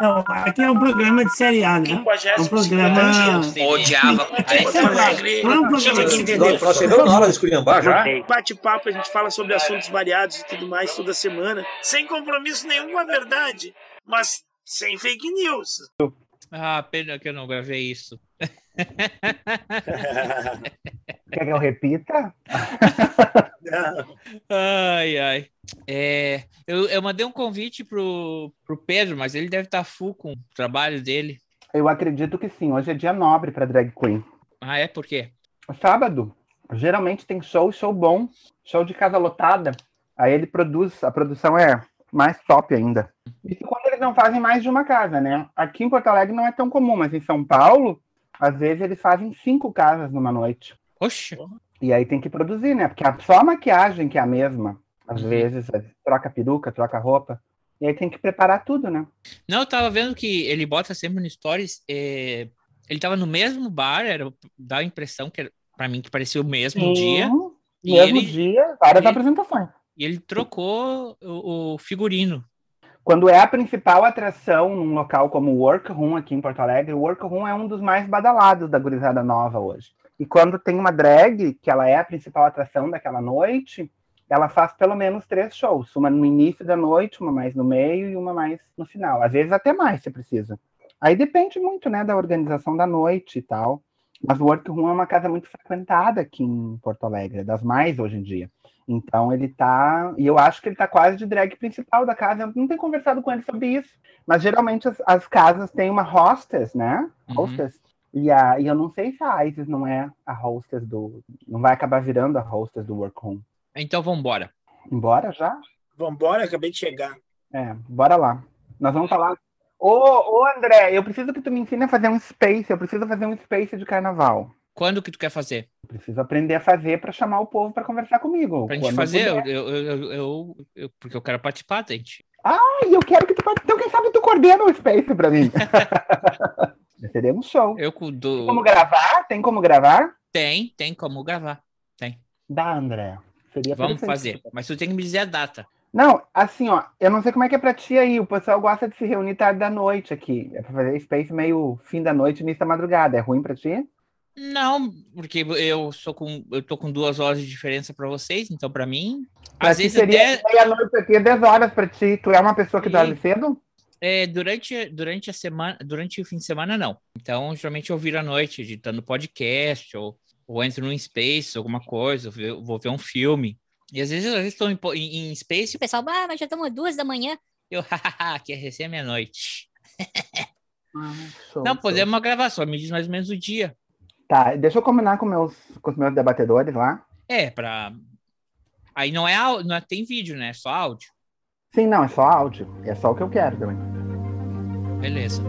Não, aqui é um programa de série A, né? É um programa. Odiava. Não é um programa entender. Nós chegamos na hora de esculhambar já. Bate-papo, a gente fala sobre assuntos variados e tudo mais toda semana, sem compromisso nenhum com a verdade, mas sem fake news. Ah, pena que eu não gravei isso. Quer que eu repita? Ai, ai. É, eu, eu mandei um convite pro, pro Pedro, mas ele deve estar full com o trabalho dele. Eu acredito que sim. Hoje é dia nobre para drag queen. Ah, é? Por quê? Sábado, geralmente tem show, show bom, show de casa lotada. Aí ele produz, a produção é mais top ainda. Isso quando eles não fazem mais de uma casa, né? Aqui em Porto Alegre não é tão comum, mas em São Paulo, às vezes eles fazem cinco casas numa noite. Oxe. E aí tem que produzir, né? Porque só a maquiagem que é a mesma. Às Uhum. vezes é, troca peruca, troca roupa. E aí tem que preparar tudo, né? Não, eu tava vendo que ele bota sempre no Stories. é, ele tava no mesmo bar, era, dá a impressão que era, pra mim que parecia o mesmo dia. E Mesmo ele- dia, várias ele- apresentações. E ele trocou o, o figurino. Quando é a principal atração num local como o Workroom aqui em Porto Alegre, o Workroom é um dos mais badalados da gurizada nova hoje. E quando tem uma drag, que ela é a principal atração daquela noite, ela faz pelo menos três shows. Uma no início da noite, uma mais no meio e uma mais no final. Às vezes até mais, se precisa. Aí depende muito, né, da organização da noite e tal. Mas o Workroom é uma casa muito frequentada aqui em Porto Alegre, das mais hoje em dia. Então ele tá. E eu acho que ele tá quase de drag principal da casa. Eu não tenho conversado com ele sobre isso. Mas geralmente as, as casas têm uma hostess, né? Uhum. Hostess. E, a, e eu não sei se a Isis não é a hostess do. Não vai acabar virando a hostess do workroom. Então vambora. Embora já? Vambora, acabei de chegar. É, bora lá. Nós vamos falar. Ô, ô André, eu preciso que tu me ensine a fazer um space. Eu preciso fazer um space de carnaval. Quando que tu quer fazer? Eu preciso aprender a fazer para chamar o povo para conversar comigo. Pra gente fazer, eu, eu, eu, eu- eu- porque eu quero participar, gente. Ai, eu quero que tu participe. Então, quem sabe tu coordena o Space pra mim. Seria um show. Eu do... Tem como gravar? Tem como gravar? Tem, tem como gravar. Dá, André. Seria Vamos fazer. Mas tu tem que me dizer a data. Não, assim, ó, eu não sei como é que é pra ti aí. O pessoal gosta de se reunir tarde da noite aqui. É pra fazer Space meio fim da noite, início da madrugada. É ruim pra ti? Não, porque eu sou com, eu tô com duas horas de diferença pra vocês, então pra mim, Pra às vezes seria até meia-noite aqui, 10 horas pra ti. Tu é uma pessoa que E- dorme cedo? É, durante durante a semana, durante o fim de semana não. Então, geralmente eu viro à noite editando podcast ou, ou entro num space, alguma coisa, ve- vou ver um filme. E às vezes eu estou em, em, em space e o pessoal, ah, mas já estamos duas da manhã. Eu, hahaha, que é recém meia-noite. Show, Não, podemos gravar, só me diz mais ou menos o dia. Tá, deixa eu combinar com, meus, com os meus debatedores lá. É, pra. Aí não é, não é tem vídeo, né? É só áudio. Sim, não, é só áudio. É só o que eu quero também. Beleza.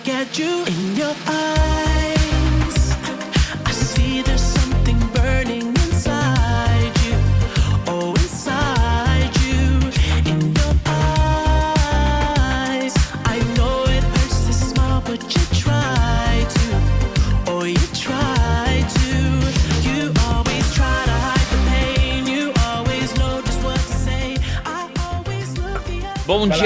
Look at you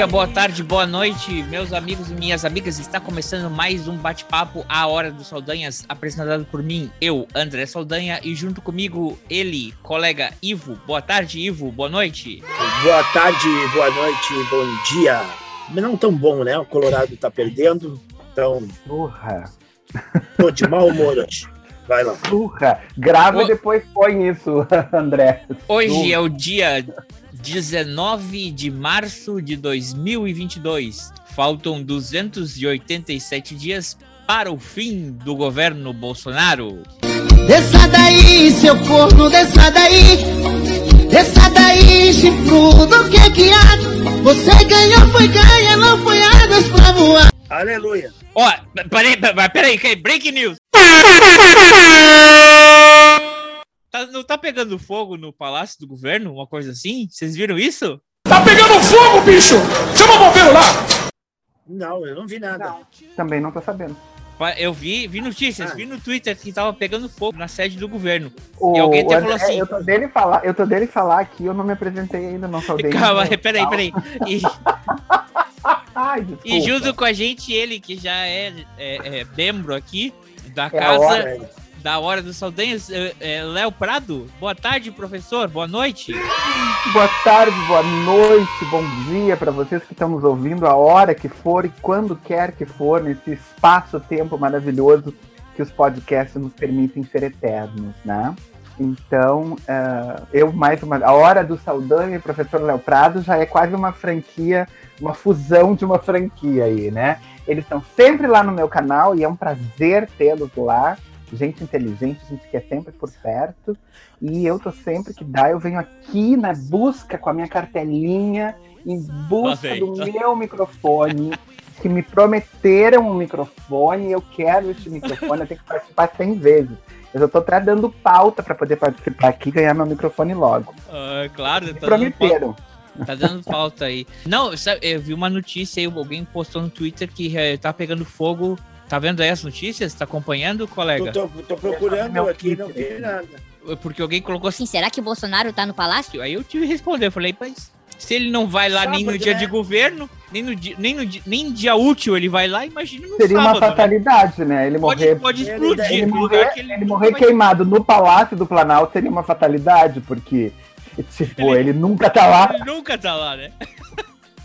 dia, boa tarde, boa noite, meus amigos e minhas amigas. Está começando mais um bate-papo A Hora dos Saldanhas, apresentado por mim, eu, André Saldanha, e junto comigo, ele, colega Ivo. Boa tarde, Ivo, boa noite. Boa tarde, boa noite, bom dia. Não tão bom, né? O Colorado tá perdendo, então Burra. tô de mau humor hoje. Vai lá. Burra. Grava Ô- e depois põe isso, André. Hoje Burra. é o dia 19 de março de 2022. Faltam 287 dias para o fim do governo Bolsonaro. Desça daí, seu corno, desça daí. Desça daí, chifrudo, que que há? Você ganhou, foi ganha, não foi asas pra voar. Aleluia. Ó, peraí, peraí, peraí, peraí, break news. Tá, não tá pegando fogo no palácio do governo, uma coisa assim? Vocês viram isso? Tá pegando fogo, bicho! Chama o bombeiro lá! Não, eu não vi nada. Também não tô sabendo. Eu vi, vi notícias, Ah. vi no Twitter que tava pegando fogo na sede do governo. O, E alguém até o falou assim- Eu tô dele falar, eu tô dele falar aqui, eu não me apresentei ainda, não saudei. Calma, peraí, peraí. E, Ai, e junto com a gente, ele que já é, é- é membro aqui da É a casa hora. Da Hora dos Saldanhas, é, é, Léo Prado. Boa tarde, professor. Boa noite. Boa tarde, boa noite, bom dia para vocês que estão nos ouvindo a hora que for e quando quer que for, nesse espaço-tempo maravilhoso que os podcasts nos permitem ser eternos, né? Então, eh, eu mais uma. A Hora do Saldanha e professor Léo Prado já é quase uma franquia, uma fusão de uma franquia aí, né? Eles estão sempre lá no meu canal e é um prazer tê-los lá. Gente inteligente, gente que é sempre por perto. E eu tô sempre que dá, eu venho aqui na busca com a minha cartelinha, em busca do meu microfone, que me prometeram um microfone, eu quero este microfone, eu tenho que participar 100 vezes. Eu já tô até dando pauta para poder participar aqui e ganhar meu microfone logo. Ah, claro, Me tá prometeram. tá dando pauta aí. Não, sabe, eu vi uma notícia aí, alguém postou no Twitter que eh, tá pegando fogo. Tá vendo aí as notícias? Tá acompanhando, colega? Tô, tô- tô procurando aqui, não vi nada. Porque alguém colocou assim. Será que o Bolsonaro tá no palácio? Aí eu tive que responder, eu falei, mas se ele não vai lá nem no Sábado, dia né? de governo, nem no dia, nem no dia, nem dia útil ele vai lá, imagina no Seria uma sábado, né? fatalidade, né? Ele Pode, morrer, pode Ele explodir. ele morrer, que ele ele morrer vai- queimado no Palácio do Planalto seria uma fatalidade, porque, tipo, ele nunca tá lá. Ele nunca tá lá, né?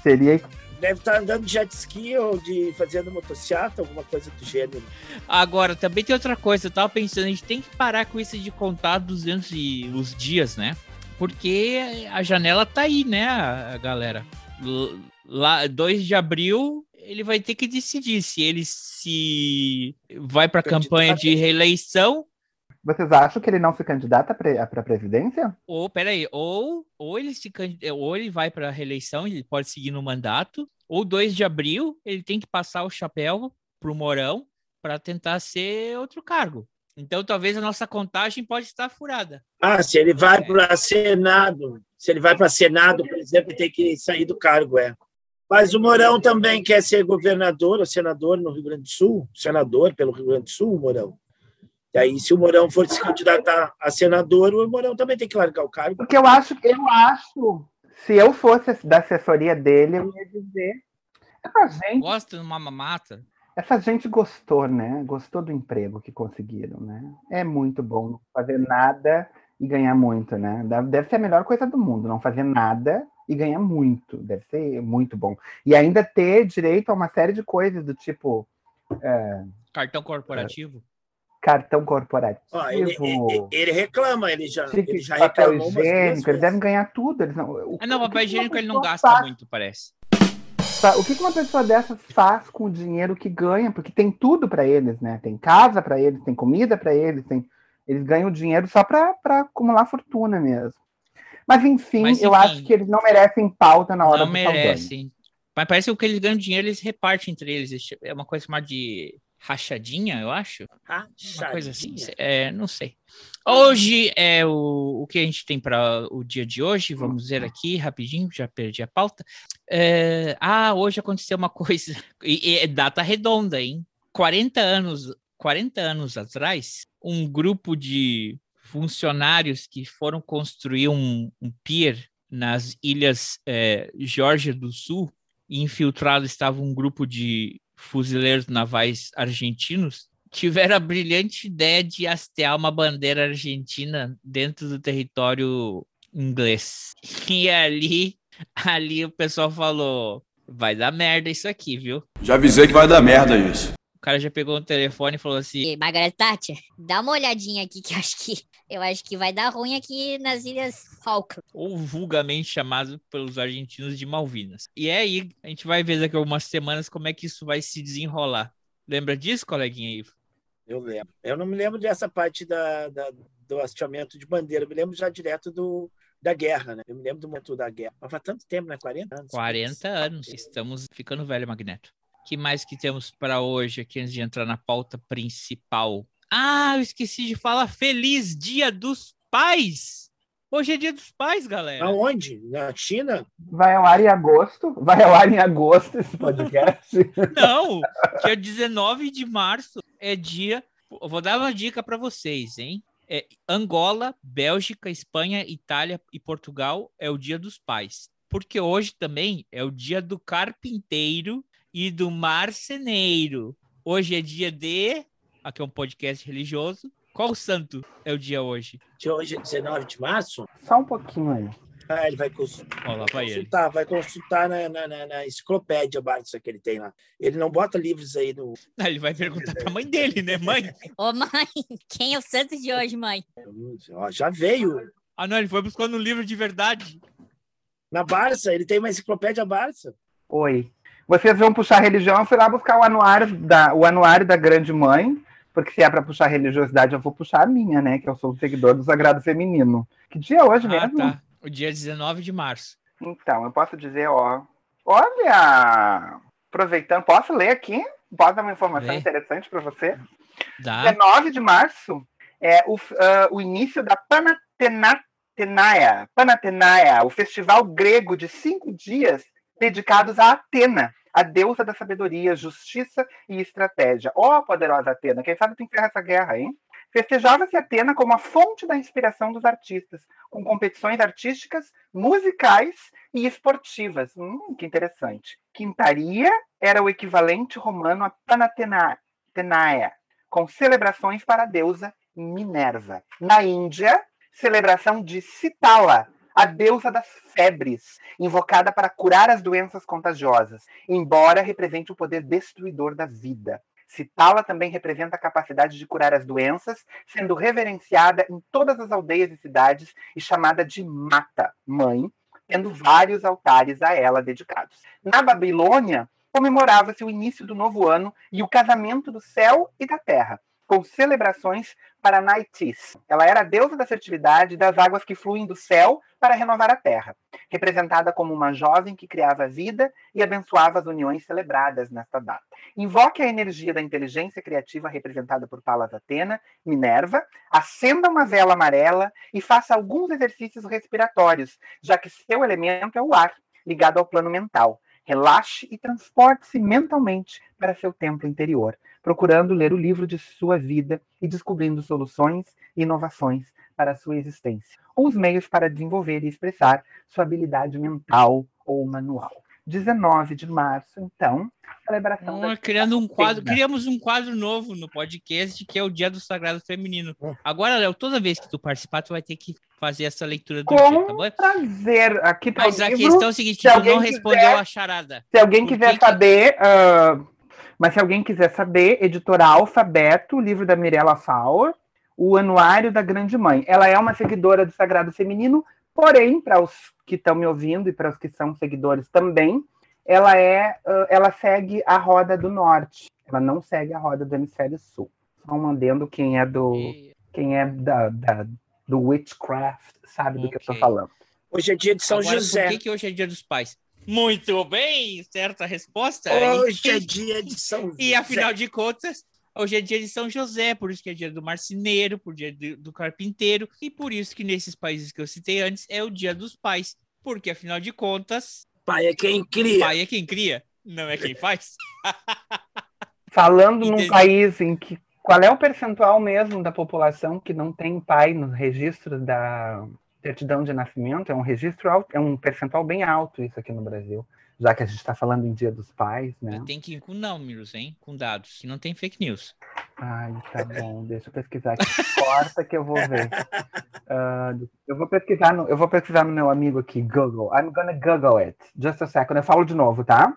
Seria Deve estar andando de jet ski ou de fazendo motocicleta, alguma coisa do gênero. Agora, também tem outra coisa, eu tava pensando, a gente tem que parar com isso de contar 200 e os dias, né? Porque a janela tá aí, né, a a galera? Lá, 2 de abril, ele vai ter que decidir se ele se vai pra campanha de reeleição Vocês acham que ele não se candidata para a presidência? Ou, peraí, ou, ou ele se ou ele vai para a reeleição, ele pode seguir no mandato, ou 2 de abril ele tem que passar o chapéu pro Mourão para tentar ser outro cargo. Então talvez a nossa contagem pode estar furada. Ah, se ele vai para Senado, se ele vai para Senado, por exemplo, tem que sair do cargo, é. Mas o Mourão também quer ser governador ou senador no Rio Grande do Sul, senador pelo Rio Grande do Sul, o Mourão. E aí, se o Mourão for se candidatar a senador, o Mourão também tem que largar o cargo. Porque eu acho, eu acho, se eu fosse da assessoria dele, eu ia dizer. Essa gente, Gosta de uma mamata? essa gente gostou, né? Gostou do emprego que conseguiram, né? É muito bom não fazer nada e ganhar muito, né? Deve ser a melhor coisa do mundo, não fazer nada e ganhar muito. Deve ser muito bom. E ainda ter direito a uma série de coisas do tipo é, Cartão corporativo? Cartão corporativo. Ó, ele, ele, ele reclama, ele já, ele já papel higiênico, eles devem ganhar tudo. Eles não, o, Ah, não, o papel higiênico ele não gasta faz? muito, parece. O que uma pessoa dessas faz com o dinheiro que ganha? Porque tem tudo para eles, né? Tem casa para eles, tem comida para eles, tem... eles ganham dinheiro só para acumular fortuna mesmo. Mas enfim, Mas, eu enfim, acho que eles não merecem pauta na hora Não do Saldanha. merecem. Mas parece que o que eles ganham dinheiro, eles repartem entre eles. É uma coisa chamada de rachadinha, eu acho. Uma coisa assim. Rachadinha? É, não sei. Hoje é o, o que a gente tem para o dia de hoje. Vamos ver aqui rapidinho, já perdi a pauta. É, ah, hoje aconteceu uma coisa. E, e é data redonda, hein? 40 anos, 40 anos atrás, um grupo de funcionários que foram construir um, um pier nas ilhas é, Geórgia do Sul, e infiltrado estava um grupo de fuzileiros navais argentinos, tiveram a brilhante ideia de hastear uma bandeira argentina dentro do território inglês. E ali, ali o pessoal falou: vai dar merda isso aqui, viu? Já avisei que vai dar merda isso. O cara já pegou no telefone e falou assim: E, Margaret Thatcher, dá uma olhadinha aqui que eu acho que eu acho que vai dar ruim aqui nas Ilhas Falkland. ou vulgarmente chamado pelos argentinos de Malvinas. E é aí, a gente vai ver daqui a algumas semanas como é que isso vai se desenrolar. Lembra disso, coleguinha Ivo? Eu lembro. Eu não me lembro dessa parte da, da- do hasteamento de bandeira. Eu me lembro já direto do, da guerra, né? Eu me lembro do momento da guerra. Mas faz tanto tempo, né? 40 anos. 40 anos. Estamos ficando velho, Magneto. Que mais que temos para hoje aqui antes de entrar na pauta principal? Ah, eu esqueci de falar. Feliz Dia dos Pais! Hoje é Dia dos Pais, galera. Aonde? Na China? Vai ao ar em agosto. Vai ao ar em agosto esse podcast. Não, dia 19 de março é dia. Eu vou dar uma dica para vocês, hein? É Angola, Bélgica, Espanha, Itália e Portugal é o Dia dos Pais. Porque hoje também é o dia do carpinteiro e do marceneiro. Hoje é dia de. Aqui é um podcast religioso. Qual santo é o dia hoje? De hoje é 19 de março? Só um pouquinho aí. Ah, ele vai cons- Ó, lá vai ele. consultar, vai consultar na, na, na, na enciclopédia Barça que ele tem lá. Ele não bota livros aí no. Ah, Ele vai perguntar pra mãe dele, né, mãe? Ô, mãe, quem é o santo de hoje, mãe? Ó, já veio. Ah, não, ele foi buscando um livro de verdade. Na Barça, ele tem uma enciclopédia Barça. Oi. Vocês vão puxar religião, eu fui lá buscar o anuário da, o anuário da Grande Mãe, porque se é para puxar religiosidade, eu vou puxar a minha, né? Que eu sou seguidor do Sagrado Feminino. Que dia é hoje Ah, mesmo? tá. O dia 19 de março. Então, eu posso dizer, ó. Olha! Aproveitando, posso ler aqui? Posso dar uma informação Lê. interessante para você? Dá. 19 de março é o, ah, o início da Panathenaia, Panathenaia, o festival grego de cinco dias dedicados a Atena, a deusa da sabedoria, justiça e estratégia. Ó, poderosa Atena, quem sabe tu encerra essa guerra, hein? Festejava-se Atena como a fonte da inspiração dos artistas, com competições artísticas, musicais e esportivas. Hum, que interessante. Quintaria era o equivalente romano a Panathenaia, com celebrações para a deusa Minerva. Na Índia, celebração de Citala, a deusa das febres, invocada para curar as doenças contagiosas, embora represente o poder destruidor da vida. Citala também representa a capacidade de curar as doenças, sendo reverenciada em todas as aldeias e cidades e chamada de Mata, mãe, tendo vários altares a ela dedicados. Na Babilônia, comemorava-se o início do novo ano e o casamento do céu e da terra, com celebrações para Naitis. Ela era a deusa da fertilidade das águas que fluem do céu para renovar a terra, representada como uma jovem que criava a vida e abençoava as uniões celebradas nesta data. Invoque a energia da inteligência criativa representada por Palas Atena, Minerva, acenda uma vela amarela e faça alguns exercícios respiratórios, já que seu elemento é o ar, ligado ao plano mental. Relaxe e transporte-se mentalmente para seu templo interior, procurando ler o livro de sua vida e descobrindo soluções e inovações para a sua existência, ou os meios para desenvolver e expressar sua habilidade mental ou manual. 19 de março, então, celebração Hum, da criando um quadro, criamos um quadro novo no podcast que é o Dia do Sagrado Feminino. Agora, Léo, toda vez que tu participar, tu vai ter que fazer essa leitura do dia, tá Com bom? prazer. Aqui tá o Mas a livro. questão é o seguinte, Se tu alguém não quiser- respondeu a charada. Se alguém Por quiser que que- saber, ah, mas se alguém quiser saber, editora Alfabeto, o livro da Mirella Faur, o Anuário da Grande Mãe. Ela é uma seguidora do Sagrado Feminino, porém, para os que estão me ouvindo e para os que são seguidores também, ela é, ela segue a Roda do Norte. Ela não segue a Roda do Hemisfério Sul. Só adendo quem é do, E- quem é da, da- do witchcraft sabe do que eu Ok. falando. Hoje é dia de São Agora, José. Por que, que hoje é Dia dos Pais? Muito bem, certa resposta. Hoje E- é dia de São José. E afinal de contas, hoje é dia de São José, por isso que é dia do marceneiro, por dia do, do carpinteiro, e por isso que nesses países que eu citei antes é o dia dos pais. Porque afinal de contas, Pai é quem cria. pai é quem cria, não é quem faz. Falando num Entendi. país em que. Qual é o percentual mesmo da população que não tem pai no registro da certidão de nascimento? É um registro alto, é um percentual bem alto isso aqui no Brasil, já que a gente está falando em Dia dos Pais, né? Tem que ir com números, hein? Com dados, que não tem fake news. Ai, tá bom, deixa eu pesquisar aqui. Corta que eu vou ver. Ah, eu vou pesquisar no, eu vou pesquisar no meu amigo aqui, Google. I'm gonna Google it. Just a second. Eu falo de novo, tá?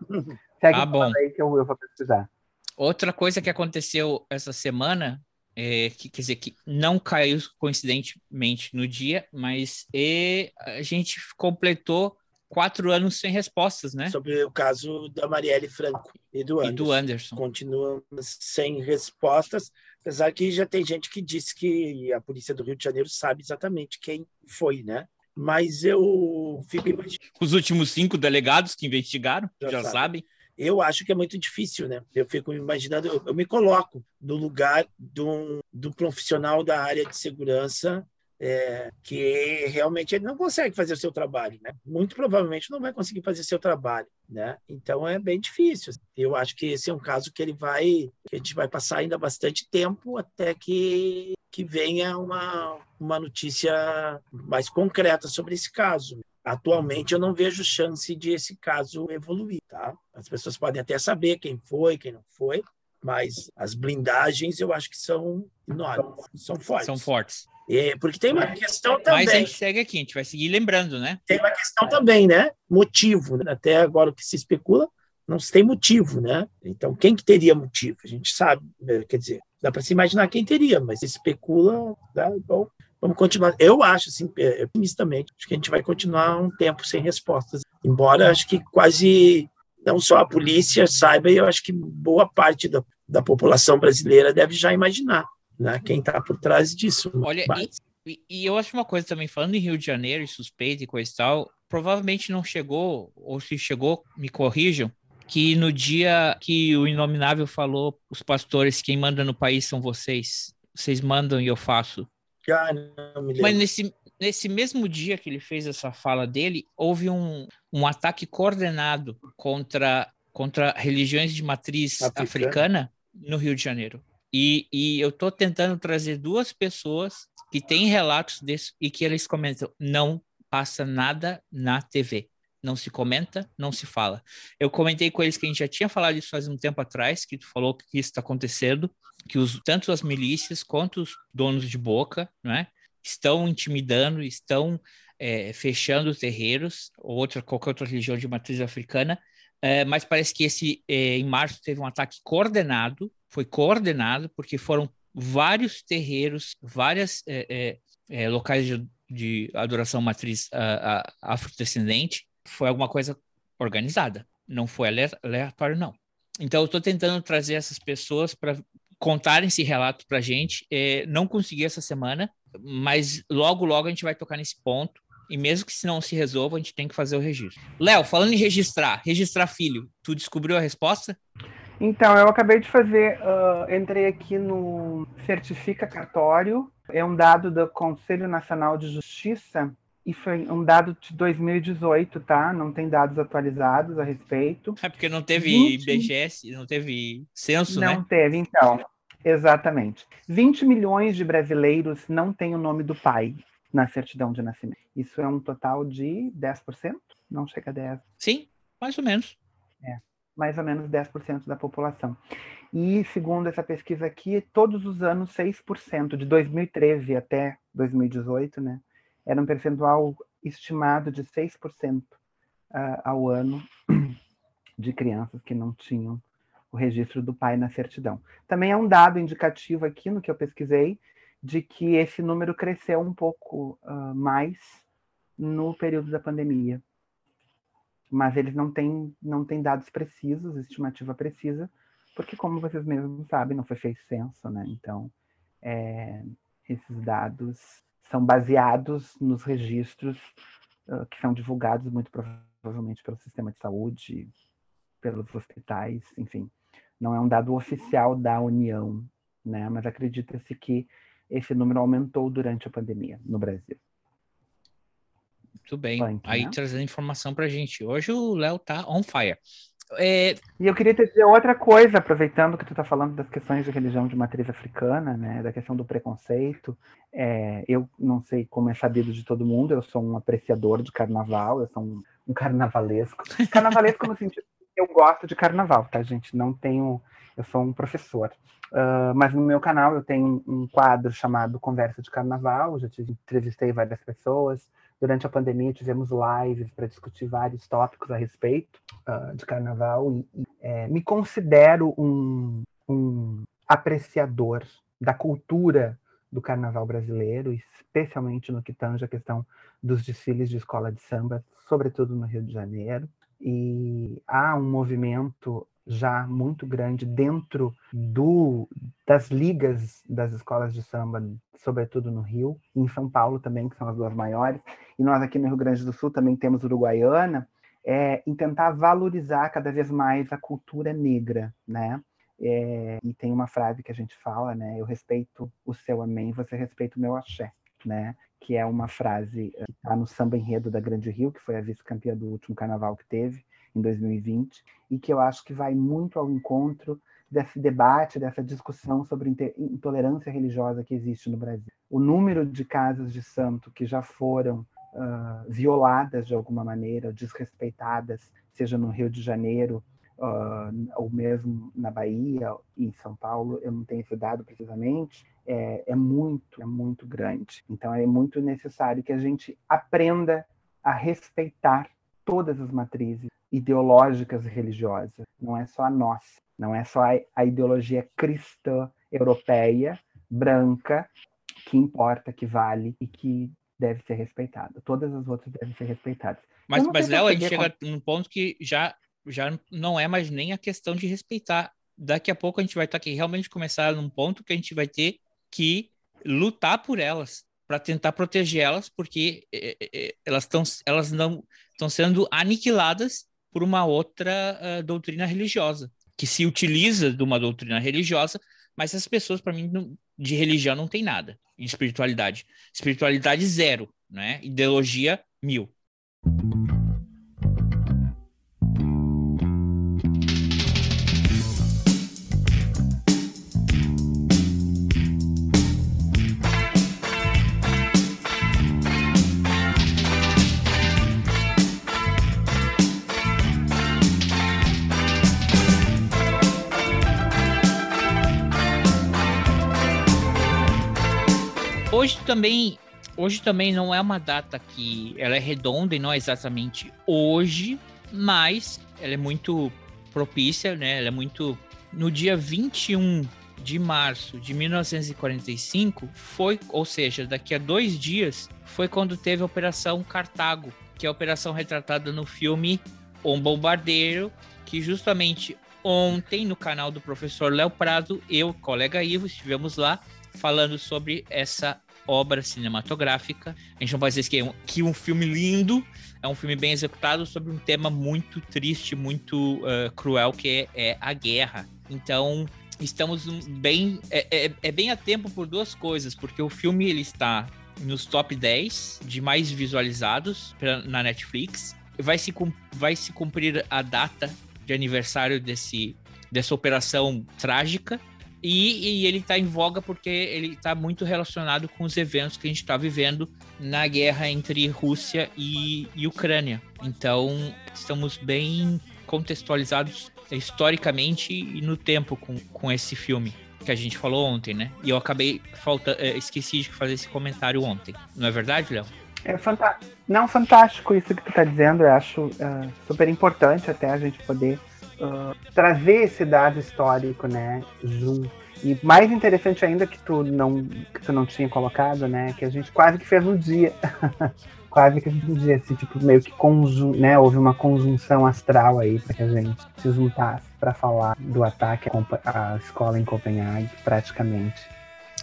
Segue Tá bom. aí que eu, eu vou pesquisar. Outra coisa que aconteceu essa semana, é, que quer dizer que não caiu coincidentemente no dia, mas e a gente completou quatro anos sem respostas, né? Sobre o caso da Marielle Franco e do E Anderson. do Anderson. Continuamos sem respostas, apesar que já tem gente que disse que a polícia do Rio de Janeiro sabe exatamente quem foi, né? Mas eu fico imaginando. Os últimos cinco delegados que investigaram Já já, sabe. Eu acho que é muito difícil, né? Eu fico imaginando, eu, eu me coloco no lugar um, do profissional da área de segurança é, que realmente ele não consegue fazer o seu trabalho, né? Muito provavelmente não vai conseguir fazer seu trabalho, né? Então é bem difícil. Eu acho que esse é um caso que ele vai, que a gente vai passar ainda bastante tempo até que que venha uma uma notícia mais concreta sobre esse caso. Atualmente eu não vejo chance de esse caso evoluir, tá? As pessoas podem até saber quem foi, quem não foi, mas as blindagens eu acho que são enormes, são fortes. São fortes. É, porque tem uma questão Mas a também, gente segue aqui, a gente vai seguir lembrando, né? tem uma questão também, né? Motivo. né? Até agora o que se especula não se tem motivo, né? Então quem que teria motivo? A gente sabe, né? quer dizer, dá para se imaginar quem teria, mas especula, tá? Bom, vamos continuar. Eu acho, assim, é, optimistamente, acho que a gente vai continuar um tempo sem respostas. Embora acho que quase não só a polícia saiba, e eu acho que boa parte da, da população brasileira deve já imaginar, né? Quem está por trás disso. Olha, Mas- E, e eu acho uma coisa também, falando em Rio de Janeiro e suspeita e coisa e tal, provavelmente não chegou, ou se chegou, me corrijam, que no dia que o Inominável falou, os pastores, quem manda no país são vocês. Vocês mandam e eu faço. Mas nesse, nesse mesmo dia que ele fez essa fala dele, houve um, um ataque coordenado contra, contra religiões de matriz Africana. africana no Rio de Janeiro. E, e eu estou tentando trazer duas pessoas que têm relatos desse e que eles comentam: não passa nada na TV. Não se comenta, não se fala. Eu comentei com eles que a gente já tinha falado isso faz um tempo atrás, que tu falou que isso está acontecendo, que os, tanto as milícias quanto os donos de boca, né, estão intimidando, estão é, fechando terreiros, ou outra, qualquer outra religião de matriz africana, é, mas parece que esse é, em março teve um ataque coordenado, foi coordenado, porque foram vários terreiros, várias é, é, é, locais de, de adoração matriz afrodescendente, foi alguma coisa organizada, não foi ale- aleatório, não. Então, eu estou tentando trazer essas pessoas para contarem esse relato para a gente. É, não consegui essa semana, mas logo, logo a gente vai tocar nesse ponto. E mesmo que se não se resolva, a gente tem que fazer o registro. Léo, falando em registrar, registrar filho, tu descobriu a resposta? Então, eu acabei de fazer, ah, entrei aqui no Certifica Cartório, é um dado do Conselho Nacional de Justiça, e foi um dado de 2018, tá? Não tem dados atualizados a respeito. É porque não teve Gente. BGS, não teve censo, não né? teve, então. Exatamente. 20 milhões de brasileiros não têm o nome do pai na certidão de nascimento. Isso é um total de 10%? Não chega a 10%. Sim, mais ou menos. mais ou menos 10% da população. E, segundo essa pesquisa aqui, todos os anos, 6%, de 2013 até 2018, né, era um percentual estimado de 6% ah, ao ano de crianças que não tinham o registro do pai na certidão. Também é um dado indicativo aqui no que eu pesquisei, de que esse número cresceu um pouco ah, mais no período da pandemia mas eles não têm, não têm dados precisos, estimativa precisa, porque, como vocês mesmos sabem, não foi feito censo, né? Então, é, esses dados são baseados nos registros ah, que são divulgados muito provavelmente pelo sistema de saúde, pelos hospitais, enfim. Não é um dado oficial da União, né? Mas acredita-se que esse número aumentou durante a pandemia no Brasil. Muito bem. Punk, Aí né? trazendo informação pra gente. Hoje o Léo tá on fire. É, E eu queria te dizer outra coisa, aproveitando que tu está falando das questões de religião de matriz africana, né, da questão do preconceito. É, eu não sei como é sabido de todo mundo, eu sou um apreciador de carnaval, eu sou um, um carnavalesco. Carnavalesco no sentido que eu gosto de carnaval, tá, gente? Não tenho, eu sou um professor. Ah, mas no meu canal eu tenho um quadro chamado Conversa de Carnaval, já tive, entrevistei várias pessoas. Durante a pandemia tivemos lives para discutir vários tópicos a respeito ah, de carnaval e, e, é, me considero um, um apreciador da cultura do carnaval brasileiro, especialmente no que tange a questão dos desfiles de escola de samba, sobretudo no Rio de Janeiro. E há um movimento já muito grande dentro do, das ligas das escolas de samba, sobretudo no Rio, em São Paulo também, que são as duas maiores. E nós aqui no Rio Grande do Sul também temos Uruguaiana, é, em tentar valorizar cada vez mais a cultura negra, né? É, e tem uma frase que a gente fala, né? Eu respeito o seu amém, você respeita o meu axé, né? Que é uma frase eh, que está no samba enredo da Grande Rio, que foi a vice-campeã do último carnaval que teve, em 2020, e que eu acho que vai muito ao encontro desse debate, dessa discussão sobre intolerância religiosa que existe no Brasil. O número de casas de santo que já foram uh, violadas de alguma maneira, desrespeitadas, seja no Rio de Janeiro, uh, ou mesmo na Bahia em São Paulo, eu não tenho esse dado precisamente, é, é muito, é muito grande. Então é muito necessário que a gente aprenda a respeitar todas as matrizes ideológicas e religiosas. Não é só a nossa, não é só a ideologia cristã europeia, branca, que importa, que vale e que deve ser respeitada. Todas as outras devem ser respeitadas. Mas, mas Léo, a gente chega num ponto que já já não é mais nem a questão de respeitar. Daqui a pouco a gente vai estar aqui realmente começar num ponto que a gente vai ter que lutar por elas, para tentar proteger elas, porque é, é, elas estão elas não estão sendo aniquiladas por uma outra uh, doutrina religiosa, que se utiliza de uma doutrina religiosa, mas as pessoas, para mim, não, de religião não tem nada, de espiritualidade. Espiritualidade zero, né? Ideologia mil. Também, hoje também não é uma data que ela é redonda e não é exatamente hoje, mas ela é muito propícia, né? Ela é muito no dia 21 de março de 1945 foi, ou seja, daqui a dois dias, foi quando teve a Operação Cartago, que é a operação retratada no filme Um Bombardeiro, que justamente ontem no canal do professor Léo Prado, eu, colega Ivo, estivemos lá falando sobre essa obra cinematográfica. A gente não pode dizer que é um, que um filme lindo, é um filme bem executado sobre um tema muito triste, muito uh, cruel, que é, é, a guerra. Então, estamos bem. É, é, é, bem a tempo por duas coisas, porque o filme ele está nos top 10 de mais visualizados na Netflix. Vai se, vai se cumprir a data de aniversário desse, dessa operação trágica e, e ele está em voga porque ele está muito relacionado com os eventos que a gente está vivendo na guerra entre Rússia e, e Ucrânia. Então, estamos bem contextualizados historicamente e no tempo com, com esse filme que a gente falou ontem, né? E eu acabei falta, é, esqueci de fazer esse comentário ontem. Não é verdade, Léo? É fantástico. Não, fantástico isso que tu está dizendo. Eu acho uh, super importante até a gente poder uh, trazer esse dado histórico, né, junto. E mais interessante ainda que tu não que tu não tinha colocado, né, que a gente quase que fez um dia. quase que um dia, assim, tipo, meio que conjun, né, houve uma conjunção astral aí para que a gente se juntasse para falar do ataque à escola em Copenhague, praticamente.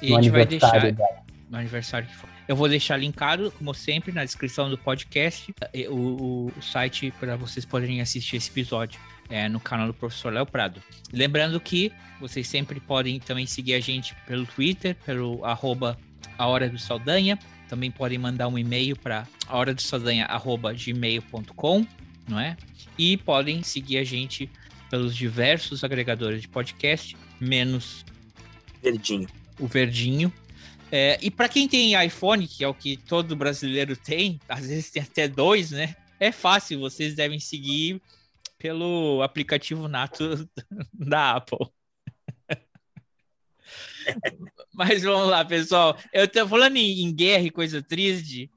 E a gente vai deixar dela. no aniversário que foi. Eu vou deixar linkado, como sempre, na descrição do podcast, eh, o, o site para vocês poderem assistir esse episódio é, no canal do professor Léo Prado. Lembrando que vocês sempre podem também seguir a gente pelo Twitter, pelo arroba a hora do Saldanha. Também podem mandar um e-mail para a hora do Saldanha, arroba gmail.com, não é? E podem seguir a gente pelos diversos agregadores de podcast, menos Verdinho. o Verdinho. É, e para quem tem iPhone, que é o que todo brasileiro tem, às vezes tem até dois, né? É fácil, vocês devem seguir pelo aplicativo nato da Apple. Mas vamos lá, pessoal. Eu tô falando em, em guerra e coisa triste.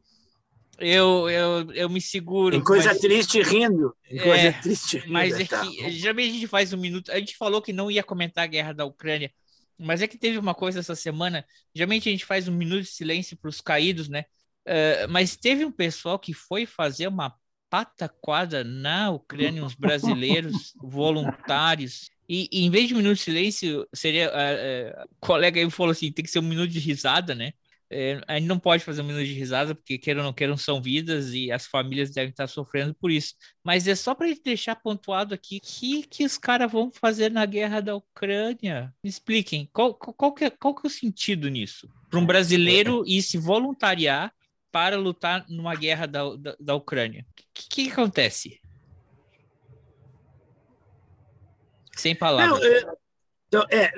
eu, eu, eu me seguro. Tem coisa mas- triste rindo. Tem coisa É, triste rindo. Mas é tá. que geralmente a gente faz um minuto. A gente falou que não ia comentar a guerra da Ucrânia, mas é que teve uma coisa essa semana. Geralmente a gente faz um minuto de silêncio para os caídos, né? Eh, mas teve um pessoal que foi fazer uma pataquada na Ucrânia, uns brasileiros voluntários. E, e em vez de um minuto de silêncio, seria. eh, eh, o colega aí falou assim: tem que ser um minuto de risada, né? É, a gente não pode fazer um minuto de risada, porque queiram ou não queiram, são vidas e as famílias devem estar sofrendo por isso. Mas é só para gente deixar pontuado aqui que que os caras vão fazer na guerra da Ucrânia. Me expliquem, qual, qual, qual que é, qual que é o sentido nisso? Para um brasileiro ir se voluntariar para lutar numa guerra da, da, da Ucrânia. O que, que acontece? Sem palavras. Não, é, então, é,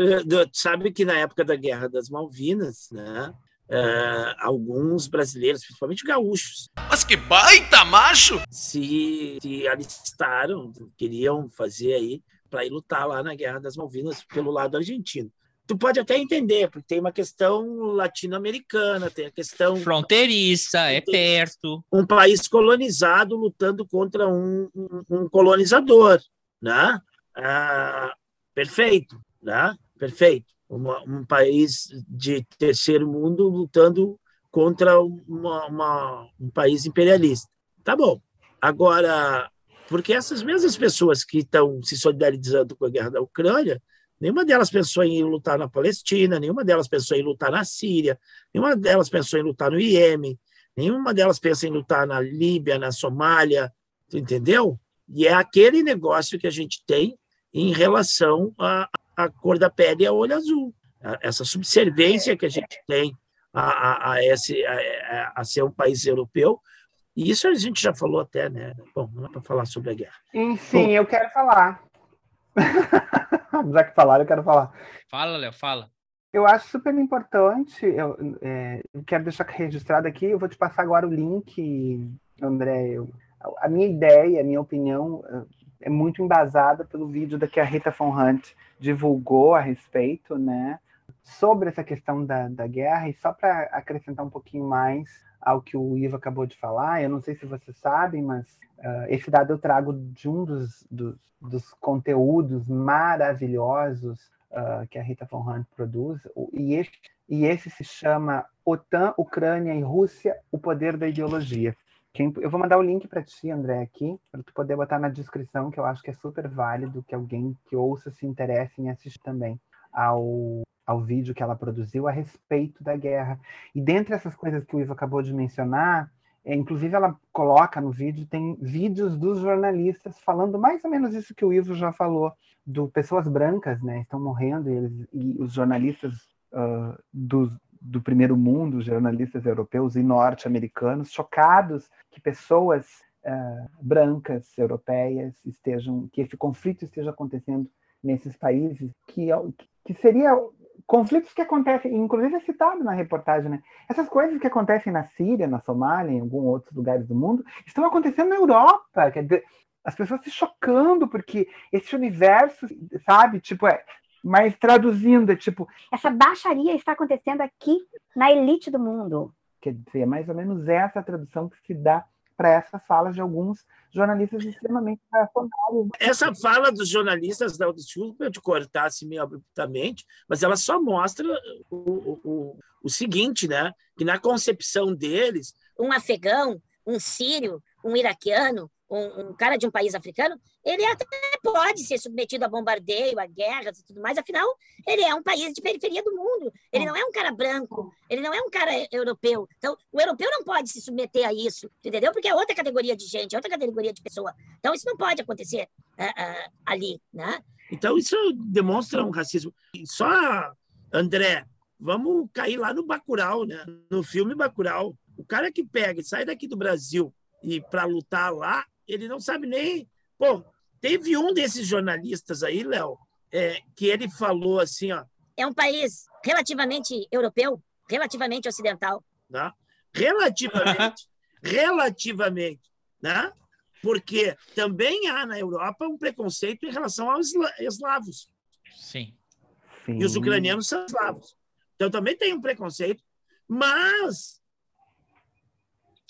sabe que na época da Guerra das Malvinas, né, é, alguns brasileiros, principalmente gaúchos, Mas que baita macho! se, se alistaram, queriam fazer aí para ir lutar lá na Guerra das Malvinas pelo lado argentino. Tu pode até entender, porque tem uma questão latino-americana, tem a questão Fronteiriça, é perto. um país colonizado lutando contra um, um- um colonizador, né? Ah, perfeito, né? Perfeito. Uma- um país de terceiro mundo lutando contra uma- uma- um país imperialista. Tá bom. Agora, porque essas mesmas pessoas que estão se solidarizando com a guerra da Ucrânia, nenhuma delas pensou em lutar na Palestina, nenhuma delas pensou em lutar na Síria, nenhuma delas pensou em lutar no Iêmen, Nenhuma delas pensa em lutar na Líbia, na Somália, entendeu? E é aquele negócio que a gente tem em relação à, à cor da pele e ao olho azul. Essa subserviência que a gente tem a, a, a, esse, a, a- ser um país europeu. E isso a gente já falou até, né? Bom, não é para falar sobre a guerra. Enfim, eu quero falar. Já que falaram, eu quero falar. Fala, Léo, fala. Eu acho super importante, eu, é, quero deixar registrado aqui, eu vou te passar agora o link, André. eu- a minha ideia, a minha opinião é, é muito embasada pelo vídeo da que a Rita Von Hunt divulgou a respeito, né, sobre essa questão da, da guerra, e só para acrescentar um pouquinho mais ao que o Ivo acabou de falar, eu não sei se vocês sabem, mas ah, esse dado eu trago de um dos, dos, dos conteúdos maravilhosos ah, que a Rita Von Hunt produz, e esse, e esse se chama OTAN, Ucrânia e Rússia, o poder da ideologia. Quem- eu vou mandar o link para ti, André, aqui, para tu poder botar na descrição, que eu acho que é super válido que alguém que ouça se interesse em assistir também ao, ao vídeo que ela produziu a respeito da guerra. E dentre essas coisas que o Ivo acabou de mencionar, é, inclusive ela coloca no vídeo, tem vídeos dos jornalistas falando mais ou menos isso que o Ivo já falou, do pessoas brancas, né, estão morrendo e, eles- e os jornalistas dos- do primeiro mundo, jornalistas europeus e norte-americanos, chocados que pessoas ah, brancas europeias estejam, que esse conflito esteja acontecendo nesses países, que, é que seria conflitos que acontecem, inclusive é citado na reportagem, né? Essas coisas que acontecem na Síria, na Somália, em alguns outros lugares do mundo, estão acontecendo na Europa. Quer dizer, as pessoas se chocando porque esse universo, sabe, tipo, é, mas traduzindo, é tipo, Essa baixaria está acontecendo aqui na elite do mundo. quer dizer, é mais ou menos essa tradução que se dá para essas falas de alguns jornalistas extremamente reacionários. Essa fala dos jornalistas, da desculpa eu te cortar assim meio abruptamente, mas ela só mostra o, o, o, o seguinte, né? Que na concepção deles, um afegão, um sírio, um iraquiano, um, um cara de um país africano, ele até pode ser submetido a bombardeio, a guerras e tudo mais, afinal, ele é um país de periferia do mundo. Ele não é um cara branco, ele não é um cara europeu. Então, o europeu não pode se submeter a isso, entendeu? Porque é outra categoria de gente, é outra categoria de pessoa. Então, isso não pode acontecer ah, ah, ali, né? Então, isso demonstra um racismo. Só, André, vamos cair lá no Bacurau, né? no filme Bacurau. O cara que pega e sai daqui do Brasil e para lutar lá, ele não sabe nem. Pô, teve um desses jornalistas aí, Léo, é, que ele falou assim, ó, É um país relativamente europeu, relativamente ocidental. né? relativamente, relativamente, né? porque também há na Europa um preconceito em relação aos esla- eslavos. Sim. Sim. E os ucranianos são eslavos. Então também tem um preconceito, mas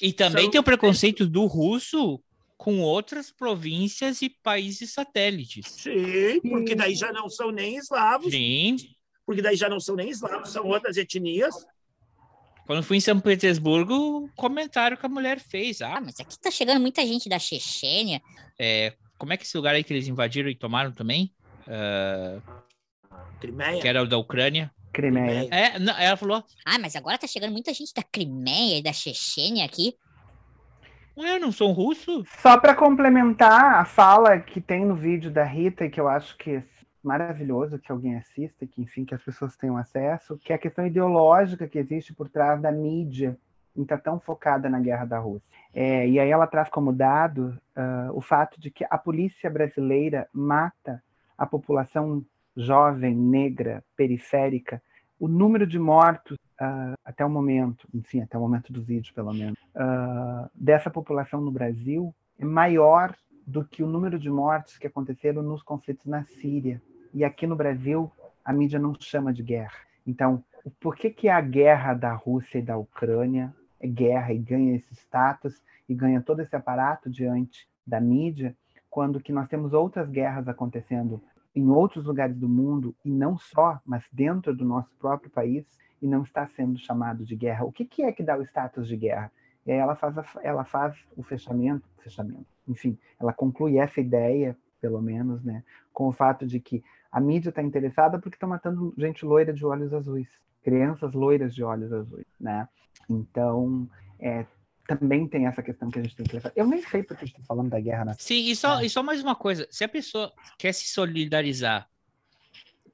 E também São- tem o preconceito do russo com outras províncias e países satélites. Sim, porque daí já não são nem eslavos, Sim. porque daí já não são nem eslavos, são outras etnias. Quando fui em São Petersburgo, o comentário que a mulher fez. Ah, Mas aqui tá chegando muita gente da Chechênia. é, como é que esse lugar aí que eles invadiram e tomaram também? Ah, Crimeia. que era o da Ucrânia. Crimeia. É, não, ela falou, Ah, mas agora tá chegando muita gente da Crimeia e da Chechênia aqui. Ué, eu não sou russo? Só para complementar a fala que tem no vídeo da Rita, que eu acho que é maravilhoso que alguém assista, que enfim que as pessoas tenham acesso, que é a questão ideológica que existe por trás da mídia em estar tão focada na guerra da Rússia. É, e aí ela traz como dado ah, o fato de que a polícia brasileira mata a população jovem, negra, periférica, o número de mortos ah, até o momento, enfim, até o momento do vídeo, pelo menos, ah, dessa população no Brasil é maior do que o número de mortes que aconteceram nos conflitos na Síria. E aqui no Brasil, a mídia não chama de guerra. Então, por que, que a guerra da Rússia e da Ucrânia é guerra e ganha esse status e ganha todo esse aparato diante da mídia, quando que nós temos outras guerras acontecendo em outros lugares do mundo, e não só, mas dentro do nosso próprio país, e não está sendo chamado de guerra. O que, que é que dá o status de guerra? E aí ela faz, a- ela faz o fechamento, fechamento, enfim, ela conclui essa ideia, pelo menos, né, com o fato de que a mídia está interessada porque estão matando gente loira de olhos azuis, crianças loiras de olhos azuis, né? Então, é, também tem essa questão que a gente tem que levar. Eu nem sei porque a gente está falando da guerra na Sim, e só, e só mais uma coisa: se a pessoa quer se solidarizar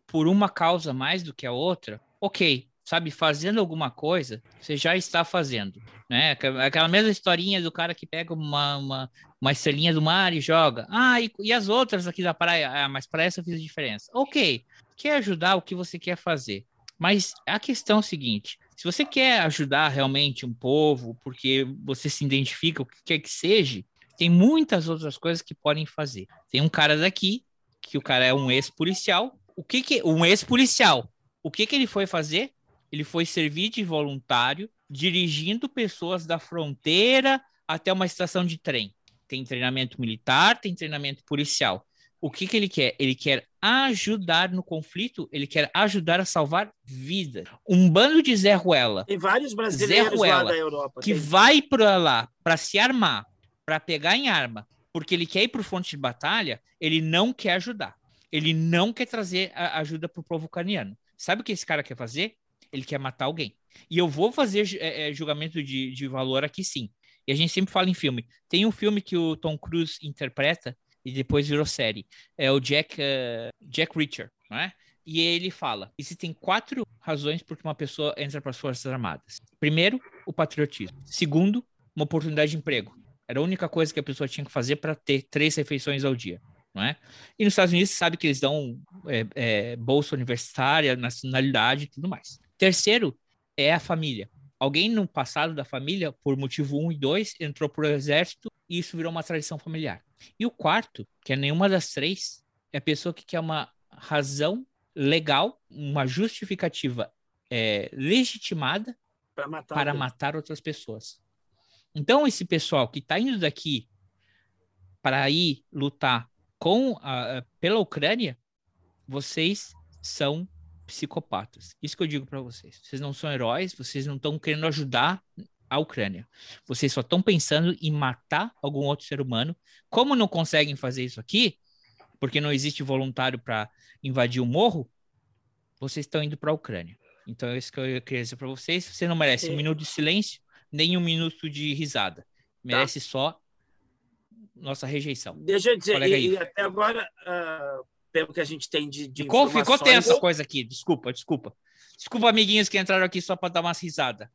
por uma causa mais do que a outra, ok, sabe, fazendo alguma coisa, você já está fazendo, né? Aquela mesma historinha do cara que pega uma, uma, uma estrelinha do mar e joga. Ah, e, e as outras aqui da praia? Ah, mas para essa eu fiz a diferença. Ok, quer ajudar o que você quer fazer. Mas a questão é o seguinte: se você quer ajudar realmente um povo, porque você se identifica, o que quer que seja, tem muitas outras coisas que podem fazer. Tem um cara daqui, que o cara é um ex-policial. O que que um ex-policial? O que que ele foi fazer? Ele foi servir de voluntário, dirigindo pessoas da fronteira até uma estação de trem. Tem treinamento militar, tem treinamento policial. O que que ele quer? Ele quer ajudar no conflito, ele quer ajudar a salvar vidas. Um bando de Zé Ruela Tem vários brasileiros lá Ruela, da Europa. que tem. vai para lá para se armar, para pegar em arma, porque ele quer ir para o fronte de batalha, ele não quer ajudar. Ele não quer trazer ajuda para o povo ucraniano. Sabe o que esse cara quer fazer? Ele quer matar alguém. E eu vou fazer é, é, julgamento de, de valor aqui sim. E a gente sempre fala em filme. Tem um filme que o Tom Cruise interpreta e depois virou série. É o Jack, eh, Jack Reacher, não é? E ele fala: existem quatro razões por que uma pessoa entra para as Forças Armadas. Primeiro, o patriotismo. Segundo, uma oportunidade de emprego. Era a única coisa que a pessoa tinha que fazer para ter três refeições ao dia, não é? E nos Estados Unidos, sabe que eles dão é, é, bolsa universitária, nacionalidade e tudo mais. Terceiro, é a família. Alguém no passado da família, por motivo um e dois, entrou para o exército e isso virou uma tradição familiar. E o quarto, que é nenhuma das três, é a pessoa que quer uma razão legal, uma justificativa é, legitimada Pra matar para matar outras pessoas. Então, esse pessoal que está indo daqui para ir lutar com a- pela Ucrânia, vocês são psicopatas. Isso que eu digo para vocês. Vocês não são heróis, vocês não estão querendo ajudar a Ucrânia. Vocês só estão pensando em matar algum outro ser humano. Como não conseguem fazer isso aqui, porque não existe voluntário para invadir o morro, vocês estão indo para a Ucrânia. Então é isso que eu queria dizer para vocês. Você não merece um Sim. minuto de silêncio, nem um minuto de risada. Merece só nossa rejeição. Deixa eu dizer, e, e até agora, ah, pelo que a gente tem de, de Ficou, ficou tensa a coisa aqui. Desculpa, desculpa. Desculpa, amiguinhos que entraram aqui só para dar umas risadas.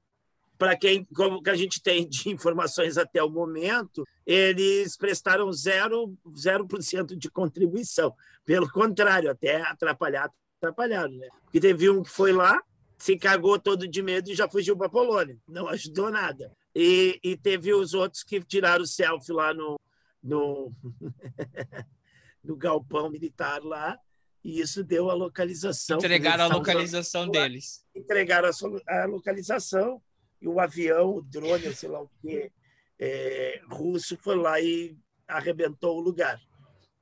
para quem, como que a gente tem de informações até o momento, eles prestaram zero, 0% de contribuição. Pelo contrário, até atrapalhar, atrapalharam, né? Porque teve um que foi lá, se cagou todo de medo e já fugiu para a Polônia. Não ajudou nada. E, e teve os outros que tiraram selfie lá no, no, no galpão militar lá, e isso deu a localização. Entregaram a localização deles. entregaram a, a localização e o avião, o drone, sei lá o quê, é, russo foi lá e arrebentou o lugar.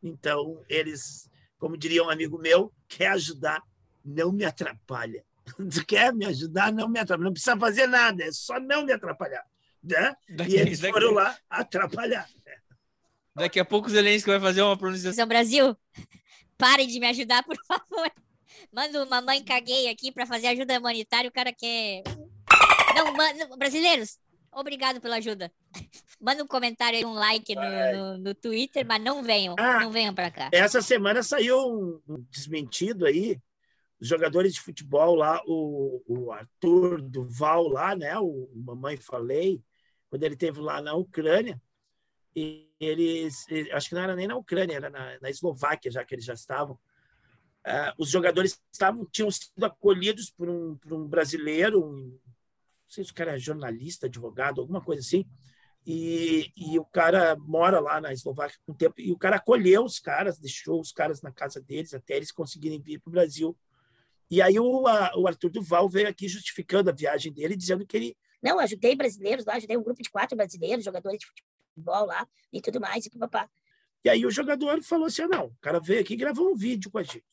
Então, eles, como diria um amigo meu, quer ajudar, não me atrapalha. Tu quer me ajudar, não me atrapalha. Não precisa fazer nada, é só não me atrapalhar. Né? Daqui- e eles daqui- foram lá atrapalhar. Daqui a pouco o Zelensky vai fazer uma pronunciação. Brasil, parem de me ajudar, por favor. Manda uma mãe caguei aqui pra fazer ajuda humanitária, o cara quer. Não, brasileiros, obrigado pela ajuda. Manda um comentário aí, um like no, no, no Twitter, mas não venham, Ah. não venham pra cá. Essa semana saiu um, um desmentido aí. Os jogadores de futebol lá, o, o Arthur Duval lá, né? O Mamãe Falei, quando ele teve lá na Ucrânia, e eles, acho que não era nem na Ucrânia, era na, na Eslováquia, já que eles já estavam. Ah, os jogadores estavam, tinham sido acolhidos por um, por um brasileiro, um, não sei se o cara é jornalista, advogado, alguma coisa assim, e, e o cara mora lá na Eslováquia com tempo, e o cara acolheu os caras, deixou os caras na casa deles até eles conseguirem vir para o Brasil. E aí o, a- o Arthur Duval veio aqui justificando a viagem dele, dizendo que ele Não, ajudei brasileiros lá, ajudei um grupo de quatro brasileiros, jogadores de futebol lá e tudo mais, e papá. E aí o jogador falou assim: "Ah, não, o cara veio aqui e gravou um vídeo com a gente.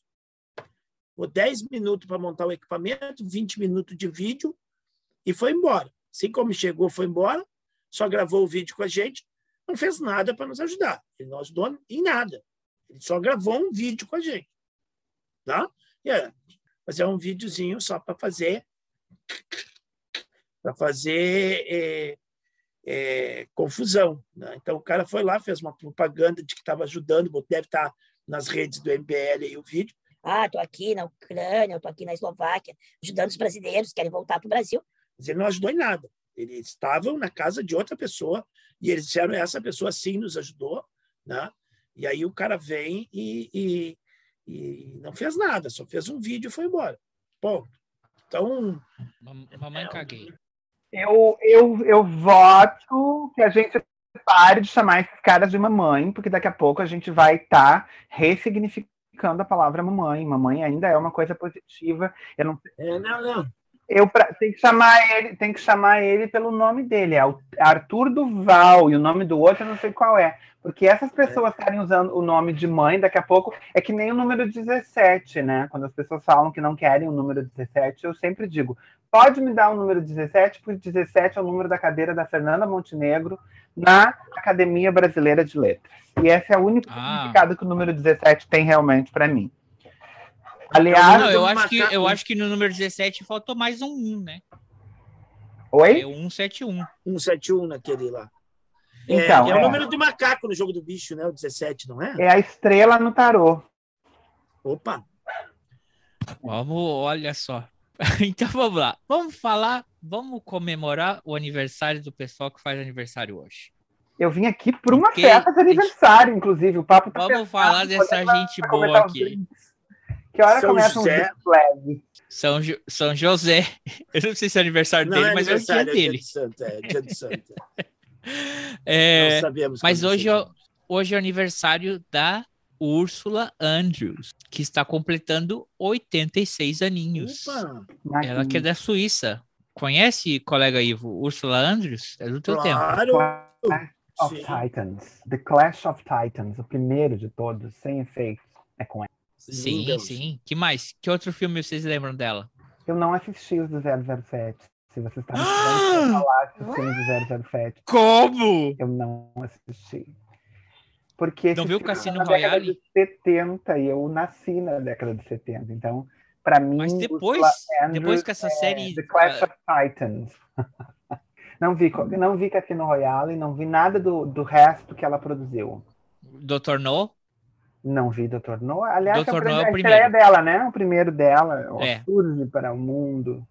Ficou 10 minutos para montar o equipamento, 20 minutos de vídeo e foi embora. Assim como chegou, foi embora, só gravou o vídeo com a gente, não fez nada para nos ajudar. Ele não ajudou em nada. Ele só gravou um vídeo com a gente. Tá? É, fazer um videozinho só para fazer para fazer é, é, confusão. Né? Então, o cara foi lá, fez uma propaganda de que estava ajudando, deve estar nas redes do MBL aí o vídeo. Ah, tô aqui na Ucrânia, eu tô aqui na Eslováquia, ajudando os brasileiros que querem voltar para o Brasil. Mas ele não ajudou em nada. Eles estavam na casa de outra pessoa e eles disseram: essa pessoa sim nos ajudou. Né? E aí o cara vem e, e, e não fez nada, só fez um vídeo e foi embora. Ponto. Então, Mam- Mamãe caguei. Eu, eu, eu voto que a gente pare de chamar esses caras de mamãe, porque daqui a pouco a gente vai estar ressignificando a palavra mamãe. Mamãe ainda é uma coisa positiva. Eu não é, não, não. Eu pra- tem que chamar ele, tem que chamar ele pelo nome dele, é o Arthur Duval, e o nome do outro eu não sei qual é. Porque essas pessoas estarem usando o nome de mãe, daqui a pouco é que nem o número 17, né? Quando as pessoas falam que não querem o número 17, eu sempre digo: pode me dar o número 17, porque 17 é o número da cadeira da Fernanda Montenegro na Academia Brasileira de Letras. E esse é o único Ah. significado que o número 17 tem realmente para mim. Aliás, Não, eu do acho, que, eu acho que no número 17 faltou mais um 1, né? oi? É o 171. 171 naquele lá. Então, é, é o é. número do macaco no jogo do bicho, né? O 17, não é? É a estrela no tarô. Opa! Vamos, olha só. Então vamos lá. Vamos falar, vamos comemorar o aniversário do pessoal que faz aniversário hoje. Eu vim aqui por uma festa de aniversário, inclusive. O papo tá Vamos falar dessa gente boa aqui. drinks. Que hora São começam José. os drinks leves? São, Jo- São José. Eu não sei se é aniversário Não dele, é mas é o dia aniversário, é dia dele. de santo. É dia de santo. É, Não sabemos. mas quando hoje, é- hoje é o aniversário da Úrsula Andrews, que está completando 86 aninhos. Opa! Ela que é da Suíça. Conhece, colega Ivo, Úrsula Andrews? É do teu tempo. Claro! Clash of Sim. Titans. The Clash of Titans, o primeiro de todos, sem efeitos. É com ela. Sim, Deus. sim. Que mais? Que outro filme vocês lembram dela? Eu não assisti os do 007. Se você está me pra eu falar dos filmes do 007, Como? eu não assisti. Porque Não viu Cassino são da década Royale? de 70 e eu nasci na década de 70. Então, para mim, Mas depois, depois que essa é série. The Clash ah, of Titans. não vi, não vi Cassino Royale, não vi nada do, do resto que ela produziu. Dr. No? Não vi Dr. No. Aliás, Dr. é o No é a estreia dela, né? O primeiro dela, É. surge para o mundo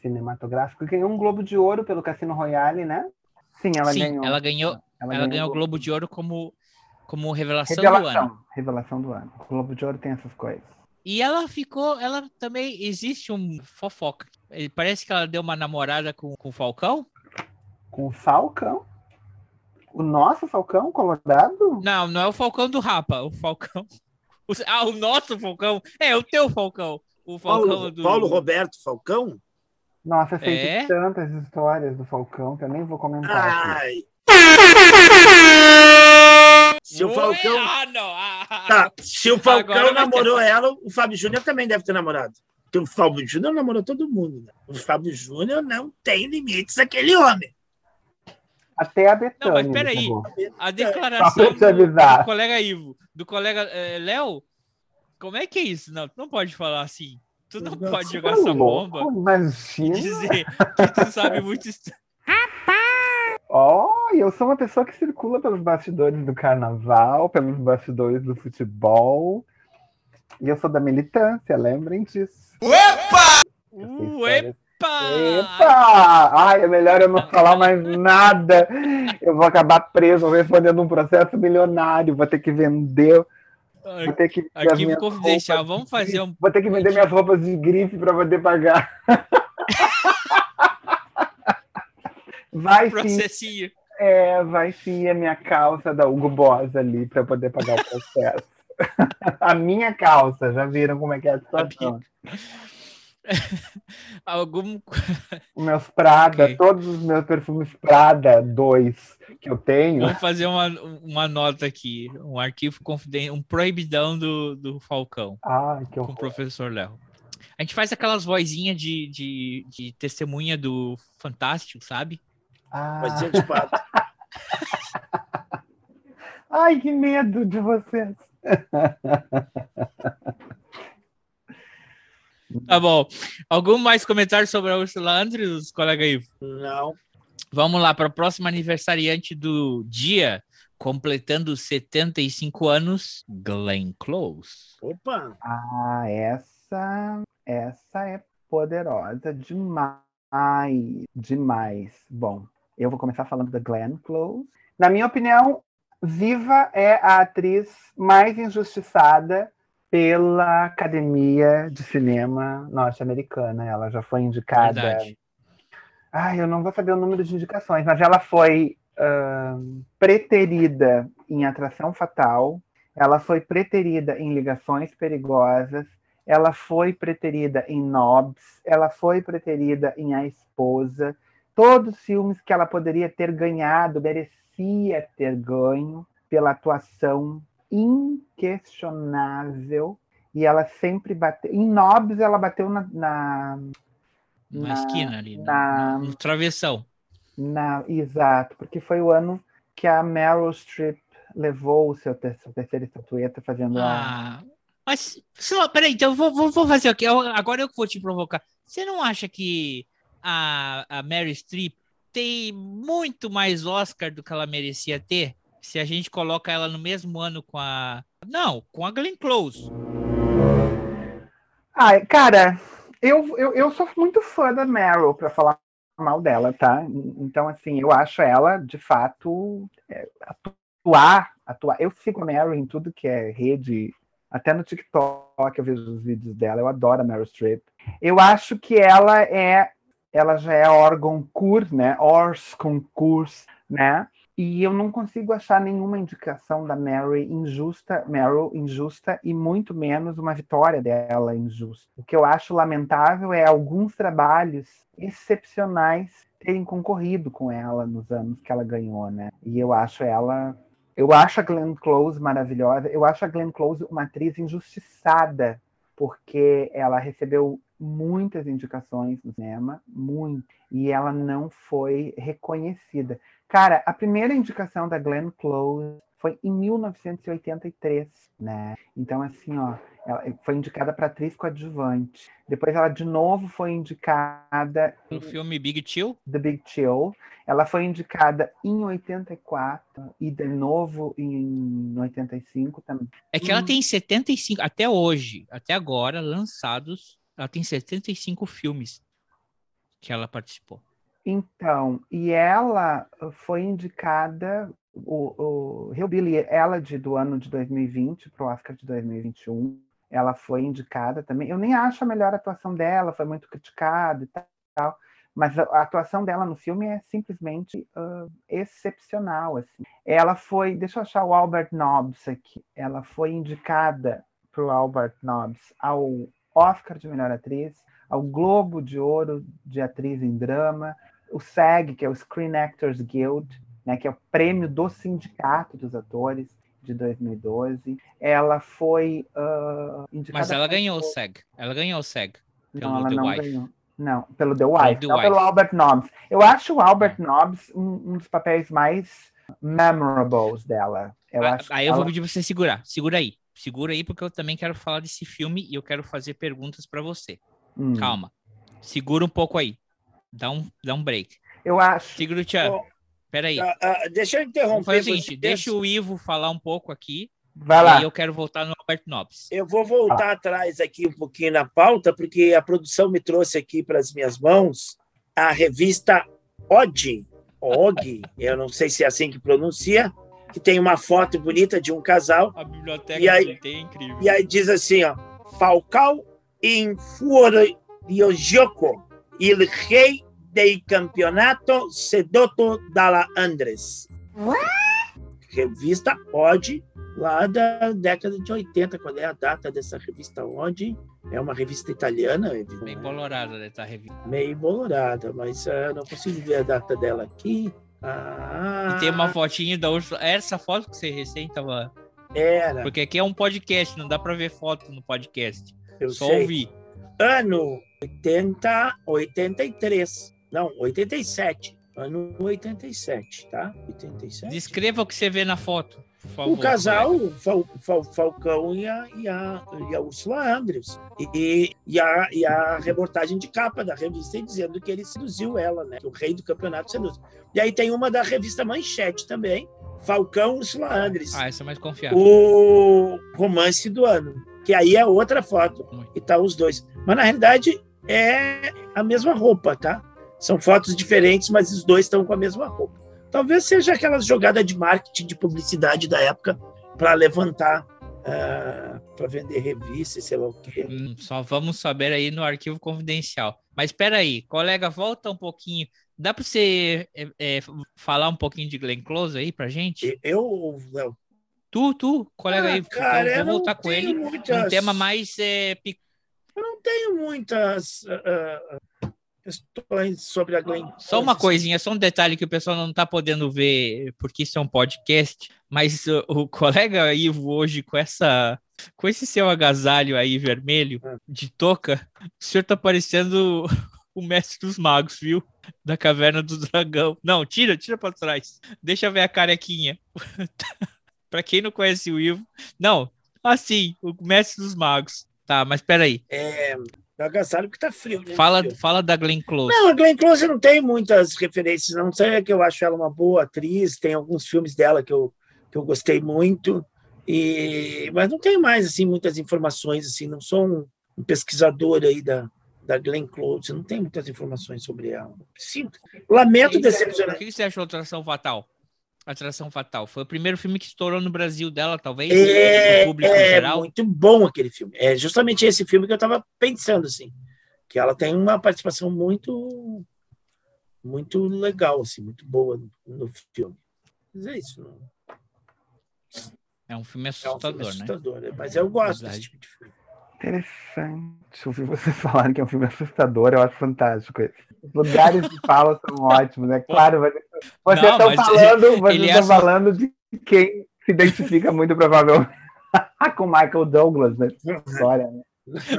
cinematográfico. Ganhou um Globo de Ouro pelo Cassino Royale, né? Sim, ela Sim, ganhou. ela ganhou, ela ganhou ganhou o Globo de Ouro como, como revelação, do ano. Revelação. Revelação do ano. O Globo de Ouro tem essas coisas. E ela ficou, ela também existe um fofoca. Parece que ela deu uma namorada com, com o Falcão. Com o Falcão? O nosso Falcão Colorado? Não, não é o Falcão do Rapa, o Falcão. o- ah, o nosso Falcão. É, o teu Falcão. O Falcão Paulo, do. Paulo Roberto Falcão? Nossa, eu sei É? de tantas histórias do Falcão que eu nem vou comentar aqui. Ai, Se o Falcão. Ah, não. Ah, ah, Tá, se o Falcão vai namorou ela, o Fábio Júnior também deve ter namorado. Porque o Fábio Júnior namorou todo mundo. Né? O Fábio Júnior não tem limites, aquele homem. Até a Betânia. Não, mas peraí. A Só declaração do, do colega Ivo, do colega eh, Léo, como é que é isso? Não, tu não pode falar assim. Tu não pode jogar essa bomba e Imagina. dizer que tu sabe muito. hist- Ó, eu sou uma pessoa que circula pelos bastidores do carnaval, pelos bastidores do futebol. E eu sou da militância, lembrem disso. Opa! Uh, Essa epa! Epa! Ai, é melhor eu não falar mais nada. Eu vou acabar preso respondendo um processo milionário. Vou ter que vender. Vou ter que minhas confidencial. roupas Vamos fazer um. Vou ter que vender minhas roupas de grife para poder pagar. Vai sim, é, vai sim a minha calça da Hugo Boss ali para poder pagar o processo. a minha calça, já viram como é que é a situação. Algum. Os meus Prada, Ok. todos os meus perfumes Prada 2 que eu tenho. Vamos fazer uma, uma nota aqui. Um arquivo confidencial, um proibidão do, do Falcão Ai, que com o horror. professor Léo. A gente faz aquelas vozinhas de, de, de testemunha do Fantástico, sabe? Ah, Vozinha de pato. Ai, que medo de vocês. Tá bom. Algum mais comentário sobre a Ursula Andrews, colega Ivo? Não. Vamos lá para o próximo aniversariante do dia, completando 75 anos, Glenn Close. Opa! Ah, essa, essa é poderosa demais, demais. Bom, eu vou começar falando da Glenn Close. Na minha opinião, Viva é a atriz mais injustiçada pela Academia de Cinema norte-americana. Ela já foi indicada. Verdade. Ai, eu não vou saber o número de indicações, mas ela foi ahn, preterida em Atração Fatal, ela foi preterida em Ligações Perigosas, ela foi preterida em Nobs, ela foi preterida em A Esposa. Todos os filmes que ela poderia ter ganhado, merecia ter ganho pela atuação inquestionável. E ela sempre bateu. Em Nobs, ela bateu na, na, Na, Na- esquina ali, na- no, travessão. na- exato, porque foi o ano que a Meryl Streep levou o seu ter, sua terceira estatueta fazendo a. Ah, mas, sei lá, peraí, então vou, vou, vou fazer aqui. Agora eu vou te provocar. Você não acha que a, a Mary Streep tem muito mais Oscar do que ela merecia ter? Se a gente coloca ela no mesmo ano com a. Não, com a Glenn Close. Ai, cara, eu, eu, eu sou muito fã da Meryl, pra falar mal dela, tá? Então, assim, eu acho ela, de fato, é, atuar, atuar. Eu sigo a Meryl em tudo que é rede, até no TikTok eu vejo os vídeos dela, eu adoro a Meryl Streep. Eu acho que ela é, ela já é órgão cur, né? Ors concurs, né? E eu não consigo achar nenhuma indicação da Mary injusta, Meryl injusta e muito menos uma vitória dela injusta. O que eu acho lamentável é alguns trabalhos excepcionais terem concorrido com ela nos anos que ela ganhou, né? E eu acho ela, eu acho a Glenn Close maravilhosa. Eu acho a Glenn Close uma atriz injustiçada porque ela recebeu muitas indicações no cinema, muito, e ela não foi reconhecida. Cara, a primeira indicação da Glenn Close foi em 1983, né? Então, assim, ó, ela foi indicada para atriz coadjuvante. Depois ela de novo foi indicada No filme Big Chill. The Big Chill. Ela foi indicada em 84 e de novo em 85 também. É que ela tem 75, até hoje, até agora, lançados, ela tem 75 filmes que ela participou. Então, e ela foi indicada, o, o Elegy do ano de 2020 para o Oscar de 2021. Ela foi indicada também. Eu nem acho a melhor atuação dela, foi muito criticada e tal. Mas a, atuação dela no filme é simplesmente ah, excepcional. Assim. Ela foi, deixa eu achar o Albert Nobbs aqui. Ela foi indicada para o Albert Nobbs ao Oscar de melhor atriz, ao Globo de Ouro de atriz em drama, o SAG, que é o Screen Actors Guild, né, que é o prêmio do Sindicato dos Atores de 2012. Ela foi uh, indicada. Mas ela ganhou o SEG. Ela ganhou o SEG. Não, Pelo ela The não Wife. ganhou. Não, pelo The Wife, The não Wife. pelo Albert Nobbs. Eu acho o Albert Nobbs um, um dos papéis mais memorables dela. Eu Ah, aí eu ela- vou pedir pra você segurar. Segura aí. Segura aí, porque eu também quero falar desse filme e eu quero fazer perguntas pra você. Hum. Calma. Segura um pouco aí. Dá um, dá um break. Eu acho. Segura o Tchan. Ó, Peraí. ah, ah, deixa eu interromper. fazer o seguinte: deixa o Ivo falar um pouco aqui. Vai E lá. aí eu quero voltar no Albert Nobbs. Eu vou voltar atrás aqui um pouquinho na pauta, porque a produção me trouxe aqui para as minhas mãos a revista OG, OG, eu não sei se é assim que pronuncia, que tem uma foto bonita de um casal, A biblioteca E aí- Tite é incrível. e aí diz assim, ó, Falcao in Fuoriojoco, il rei del campeonato sedotto dalla Andres. Revista OD, lá da década de 80, qual é a data dessa revista OD? É uma revista italiana, Bem colorada, né? Tá revista. meio bolorada, mas ah, não consigo ver a data dela aqui. Ah, E tem uma fotinha da Ursula. Essa foto que você recém tava. Era, Porque aqui é um podcast, não dá pra ver foto no podcast. eu Só sei. ouvir. Ano 80, 83. Não, 87. Ano 87, tá? 87. Descreva o que você vê na foto. favor, o casal. Fal, Fal- Falcão e a, e, a, e a Ursula Andrews. E, e, a, e a reportagem de capa da revista dizendo que ele seduziu ela, né? O rei do campeonato seduziu. E aí tem uma da revista Manchete também, Falcão e Ursula Andrews. Ah, essa é mais confiável. o romance do ano, que aí é outra foto, e tá os dois. Mas na realidade é a mesma roupa, tá? São fotos diferentes, mas os dois estão com a mesma roupa. Talvez seja aquelas jogadas de marketing, de publicidade da época, para levantar, para vender revista, e sei lá o quê. Hum, Só vamos saber aí no arquivo confidencial. Mas espera aí, colega, volta um pouquinho. Dá para você é, é, falar um pouquinho de Glenn Close aí pra gente? Eu, Léo, Tu, tu, colega Ah, aí, cara, eu eu vou voltar com ele. muitas- Um tema mais é, não tenho muitas ah, ah, questões sobre a Glenn. Só uma coisinha, só um detalhe que o pessoal não tá podendo ver, porque isso é um podcast, mas uh, o colega Ivo hoje com essa com esse seu agasalho aí vermelho de touca, o senhor tá parecendo o mestre dos magos, viu? Da caverna do dragão. Não, tira, tira pra trás. Deixa ver a carequinha. pra quem não conhece o Ivo, não, assim, o mestre dos magos. Tá, mas peraí. É, agasalho porque tá frio, né? Fala, Frio. fala da Glenn Close. Não, a Glenn Close não tem muitas referências, não sei é que eu acho ela uma boa atriz, tem alguns filmes dela que eu, que eu gostei muito, e mas não tenho mais assim muitas informações assim, não sou um, um pesquisador aí da da Glenn Close, não tenho muitas informações sobre ela. Sinto. Lamento O decepcionar. que você achou da Atração Fatal? Atração Fatal. Foi o primeiro filme que estourou no Brasil dela, talvez? É, no público em é geral? muito bom aquele filme. É justamente esse filme que eu estava pensando assim, que ela tem uma participação muito muito legal assim, muito boa no, filme. Mas é isso. Não, É um filme é um assustador, filme né? assustador, né? Mas eu gosto Verdade. desse tipo de filme. Interessante ouvir vocês falarem que é um filme assustador, eu acho fantástico isso. Os lugares de fala são ótimos, é claro. Vocês vocês Não, estão falando, vocês é estão assu- falando de quem se identifica muito provavelmente com Michael Douglas nessa história, né?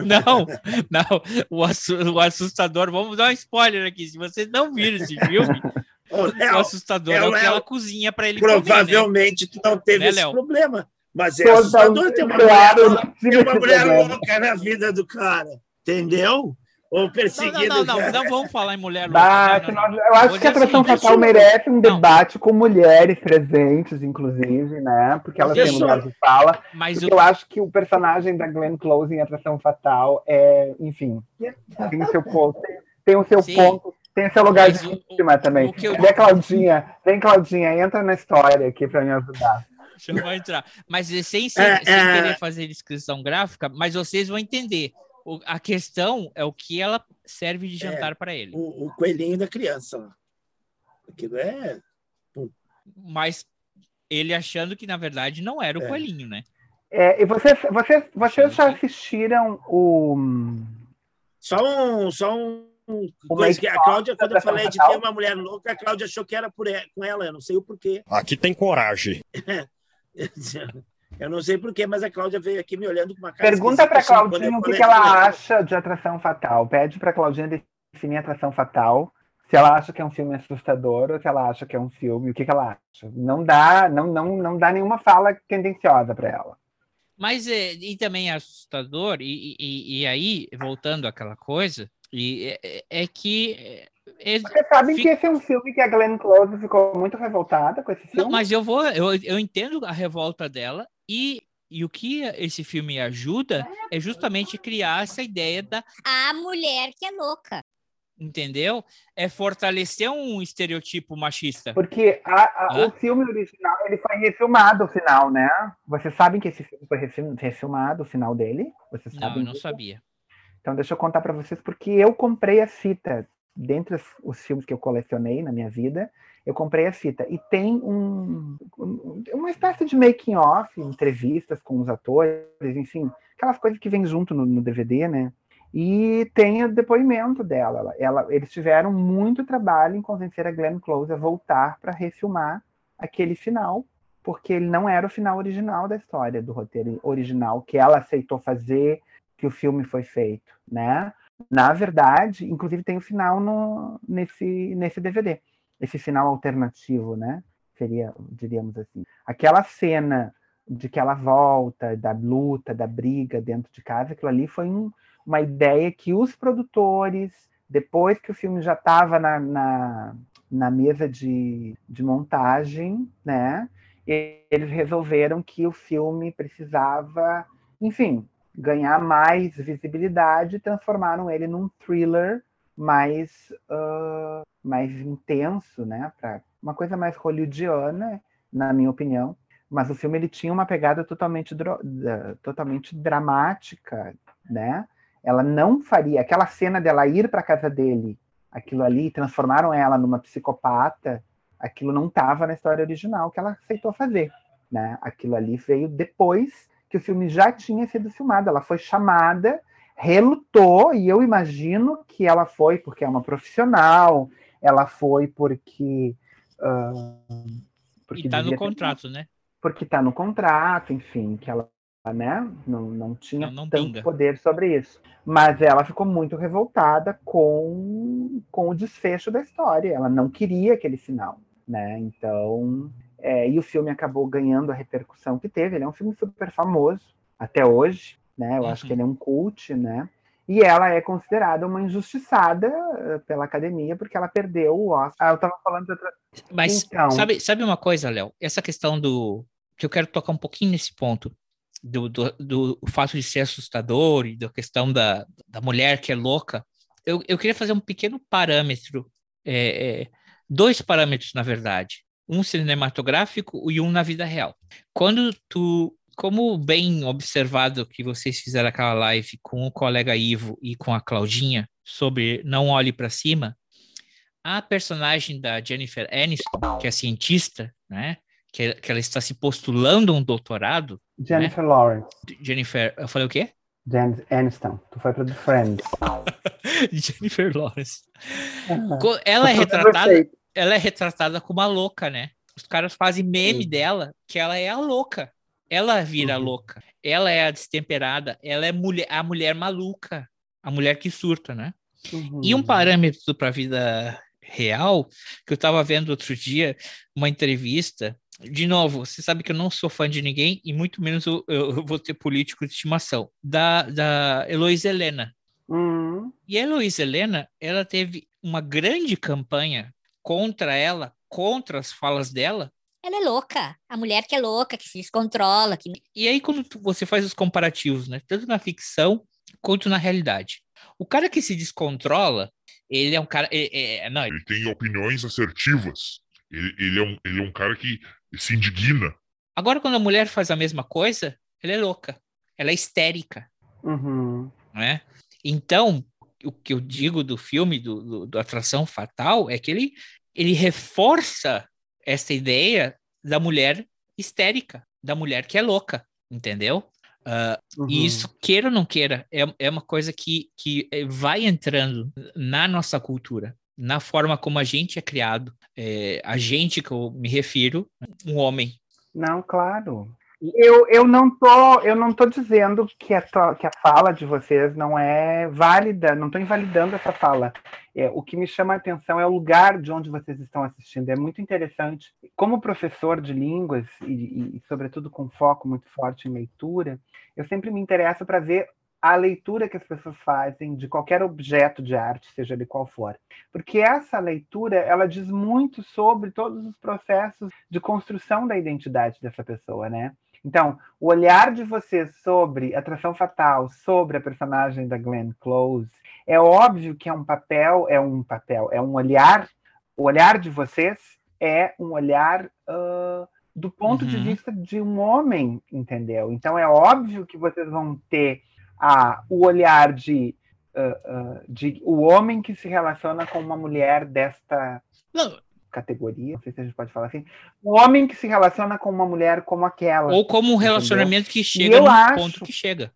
Não, não. O, assu- o assustador, vamos dar um spoiler aqui. Se vocês não viram esse filme, Ô, o assustador é, é, o que Léo, ela cozinha pra ele comer, né? provavelmente tu não teve Né, esse Léo? problema, mas é assustador ter uma mulher, claro, tive uma esse mulher louca na vida do cara, entendeu? Ou Não, não, não, não, não vamos falar em mulher louca. Não, não, não. eu acho Vou que a atração fatal eu- merece um Não. debate com mulheres presentes, inclusive, né? Porque elas têm eu- lugar de fala. Mas o, eu acho que o personagem da Glenn Close em Atração Fatal é, enfim, tem o seu ponto, tem o seu Sim. ponto, tem lugar Mas de vítima também. eu- a Claudinha? Vem, Claudinha, entra na história aqui para me ajudar. Deixa eu entrar. Mas sem, sem, É, sem é. querer fazer descrição gráfica, mas vocês vão entender. O- a questão é o que ela serve de jantar pra ele. o, o coelhinho da criança lá. Aquilo é. Mas ele achando que, na verdade, não era o É. coelhinho, né? É, e vocês, vocês, vocês já assistiram o. Só um, só um, coisa que a Cláudia, quando eu falei de ter uma mulher louca, a Cláudia achou que era por e- com ela, eu não sei o porquê. Aqui tem coragem. Eu não sei porquê, mas a Cláudia veio aqui me olhando com uma cara Pergunta para Claudinha o que, que ela acha de Atração Fatal. Pede para Claudinha definir Atração Fatal. Se ela acha que é um filme assustador ou se ela acha que é um filme, o que, que ela acha. Não dá, não, não, não dá nenhuma fala tendenciosa para ela. Mas é, e também é assustador, e, e, e aí, voltando àquela coisa, e, é, é que. é- é- Vocês sabem fica- que esse é um filme que a Glenn Close ficou muito revoltada com esse filme? Não, mas eu vou, eu, eu entendo a revolta dela e, e o que esse filme ajuda é justamente criar essa ideia da, A mulher que é louca. entendeu? É fortalecer um estereotipo machista. Porque a- a- Hã? o filme original ele foi refilmado o final, né? Vocês sabem que esse filme foi refil- refilmado o final dele? Vocês Não, sabem eu não disso? sabia. Então deixa eu contar para vocês porque eu comprei a fita dentre os, os filmes que eu colecionei na minha vida. Eu comprei a fita e tem um, um- uma espécie de making off, entrevistas com os atores, enfim, aquelas coisas que vêm junto no, no DVD, né? E tem o depoimento dela. Ela, ela- eles tiveram muito trabalho em convencer a Glenn Close a voltar para refilmar aquele final, porque ele não era o final original da história, do roteiro original que ela aceitou fazer, que o filme foi feito, né? Na verdade, inclusive tem o final no, nesse, nesse DVD, esse final alternativo, né? Seria, diríamos assim. Aquela cena de que ela volta, da luta, da briga dentro de casa, aquilo ali foi um- uma ideia que os produtores, depois que o filme já estava na, na, na mesa de, de montagem, né? Eles resolveram que o filme precisava, enfim, ganhar mais visibilidade transformaram ele num thriller mais, ah, mais intenso, né? Pra uma coisa mais hollywoodiana, na minha opinião. Mas o filme ele tinha uma pegada totalmente, totalmente dramática, né? Ela não faria aquela cena dela ir para casa dele, aquilo ali transformaram ela numa psicopata. Aquilo não estava na história original que ela aceitou fazer, né? Aquilo ali veio depois que o filme já tinha sido filmado. Ela foi chamada, relutou, e eu imagino que ela foi porque é uma profissional, ela foi porque. ah, porque E tá no devia ter- contrato, né? Porque está no contrato, enfim, que ela né, não, não tinha Não- não tanto pinga. poder sobre isso. Mas ela ficou muito revoltada com, com o desfecho da história. Ela não queria aquele final, né? Então, é, e o filme acabou ganhando a repercussão que teve. Ele é um filme super famoso até hoje, né? Eu acho Uhum. que ele é um cult, né? E ela é considerada uma injustiçada eh, pela academia porque ela perdeu o Oscar. Ah, eu tava falando de outra. Mas Então. sabe, sabe uma coisa, Léo? Essa questão do. que eu quero tocar um pouquinho nesse ponto. Do, do, do fato de ser assustador e da questão da, da mulher que é louca. Eu, eu queria fazer um pequeno parâmetro. é, é, dois parâmetros, na verdade. Um cinematográfico e um na vida real. Quando tu. Como bem observado que vocês fizeram aquela live com o colega Ivo e com a Claudinha sobre Não Olhe para Cima, a personagem da Jennifer Aniston, que é cientista, né? Que, que ela está se postulando um doutorado. Jennifer Lawrence. Jennifer, eu falei o quê? Jen Aniston. Tu foi para The Friends. Jennifer Lawrence. Co- Ela é retratada, ela é retratada como a louca, né? Os caras fazem meme dela que ela é a louca. Ela vira Uhum. louca. Ela é a destemperada. Ela é mulher, a mulher maluca. A mulher que surta, né? E um parâmetro para a vida real, que eu estava vendo outro dia, uma entrevista. De novo, você sabe que eu não sou fã de ninguém, e muito menos eu, eu vou ter político de estimação. Da, da Heloísa Helena. Hum, E a Heloísa Helena, ela teve uma grande campanha contra ela, contra as falas dela. Ela é louca. A mulher que é louca, que se descontrola. Que... E aí, quando tu- você faz os comparativos, né, tanto na ficção quanto na realidade, o cara que se descontrola, ele é um cara. é- é- não, Ele tem opiniões assertivas. Ele, ele, é um, ele é um cara que se indigna. Agora, quando a mulher faz a mesma coisa, ela é louca, ela é histérica, uhum. né? Então, o que eu digo do filme do, do, do Atração Fatal é que ele, ele reforça essa ideia da mulher histérica, da mulher que é louca, entendeu? Uh, Uhum. E isso, queira ou não queira, é, é uma coisa que, que eh, vai entrando na nossa cultura, na forma como a gente é criado. É, a gente que eu me refiro, um homem. Não, claro. Eu, eu não tô eu não tô dizendo que a, to- que a fala de vocês não é válida, não estou invalidando essa fala. É, o que me chama a atenção é o lugar de onde vocês estão assistindo. É muito interessante. Como professor de línguas e, e sobretudo com foco muito forte em leitura, eu sempre me interesso para ver a leitura que as pessoas fazem de qualquer objeto de arte, seja ele qual for. Porque essa leitura, ela diz muito sobre todos os processos de construção da identidade dessa pessoa, né? Então, o olhar de vocês sobre Atração Fatal, sobre a personagem da Glenn Close, é óbvio que é um papel, é um papel, é um olhar. O olhar de vocês é um olhar uh, do ponto de Uhum. vista de um homem, entendeu? Então, é óbvio que vocês vão ter a, o olhar de, uh, uh, de o homem que se relaciona com uma mulher desta Não, categoria, não sei se a gente pode falar assim, o homem que se relaciona com uma mulher como aquela. ou como um entendeu? relacionamento que E chega eu no acho- ponto que chega.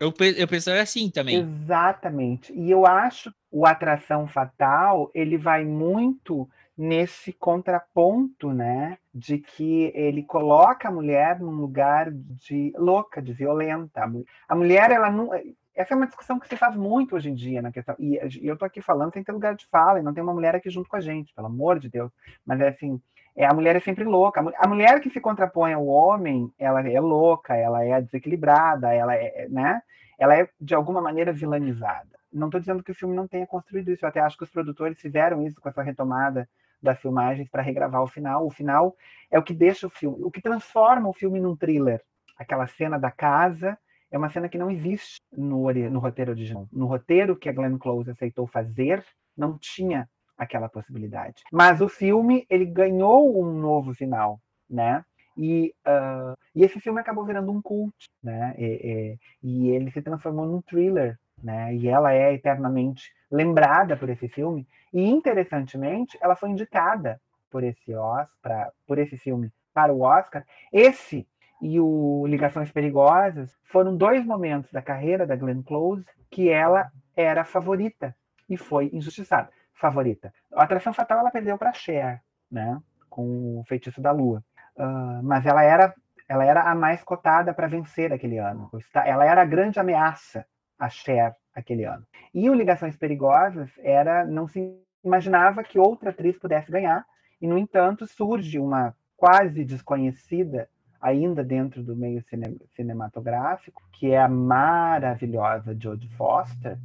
Eu, eu pensaria assim também. Exatamente. E eu acho o atração fatal, ele vai muito nesse contraponto, né, de que ele coloca a mulher num lugar de louca, de violenta. A mulher, ela não. Essa é uma discussão que se faz muito hoje em dia na questão. E eu tô aqui falando sem ter lugar de fala, e não tem uma mulher aqui junto com a gente, pelo amor de Deus. Mas é assim, é, a mulher é sempre louca. A mu- A mulher que se contrapõe ao homem, ela é louca, ela é desequilibrada, ela é, né? Ela é de alguma maneira vilanizada. Não estou dizendo que o filme não tenha construído isso. Eu até acho que os produtores fizeram isso com essa retomada das filmagens para regravar o final. O final é o que deixa o filme, o que transforma o filme num thriller. Aquela cena da casa é uma cena que não existe no, no roteiro original. No roteiro que a Glenn Close aceitou fazer, não tinha aquela possibilidade. Mas o filme ele ganhou um novo final, né? E, ah, e esse filme acabou virando um cult, né? E, e- e ele se transformou num thriller, né? E ela é eternamente lembrada por esse filme. E interessantemente, ela foi indicada por esse Oscar, por esse filme para o Oscar. Esse e o Ligações Perigosas foram dois momentos da carreira da Glenn Close que ela era favorita e foi injustiçada. Favorita. A Atração Fatal ela perdeu para Cher, né? Com o Feitiço da Lua. Ah, mas ela era, ela era a mais cotada para vencer aquele ano. Ela era a grande ameaça a Cher aquele ano. E o Ligações Perigosas era não se imaginava que outra atriz pudesse ganhar e no entanto surge uma quase desconhecida ainda dentro do meio cine- cinematográfico que é a maravilhosa Jodie Foster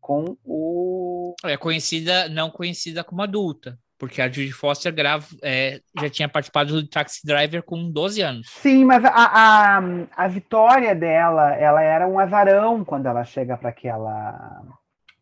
com o É conhecida, não conhecida como adulta, porque a Judy Foster grava, é, já tinha participado do Taxi Driver com 12 anos. Sim, mas a, a, a vitória dela, ela era um azarão quando ela chega para aquela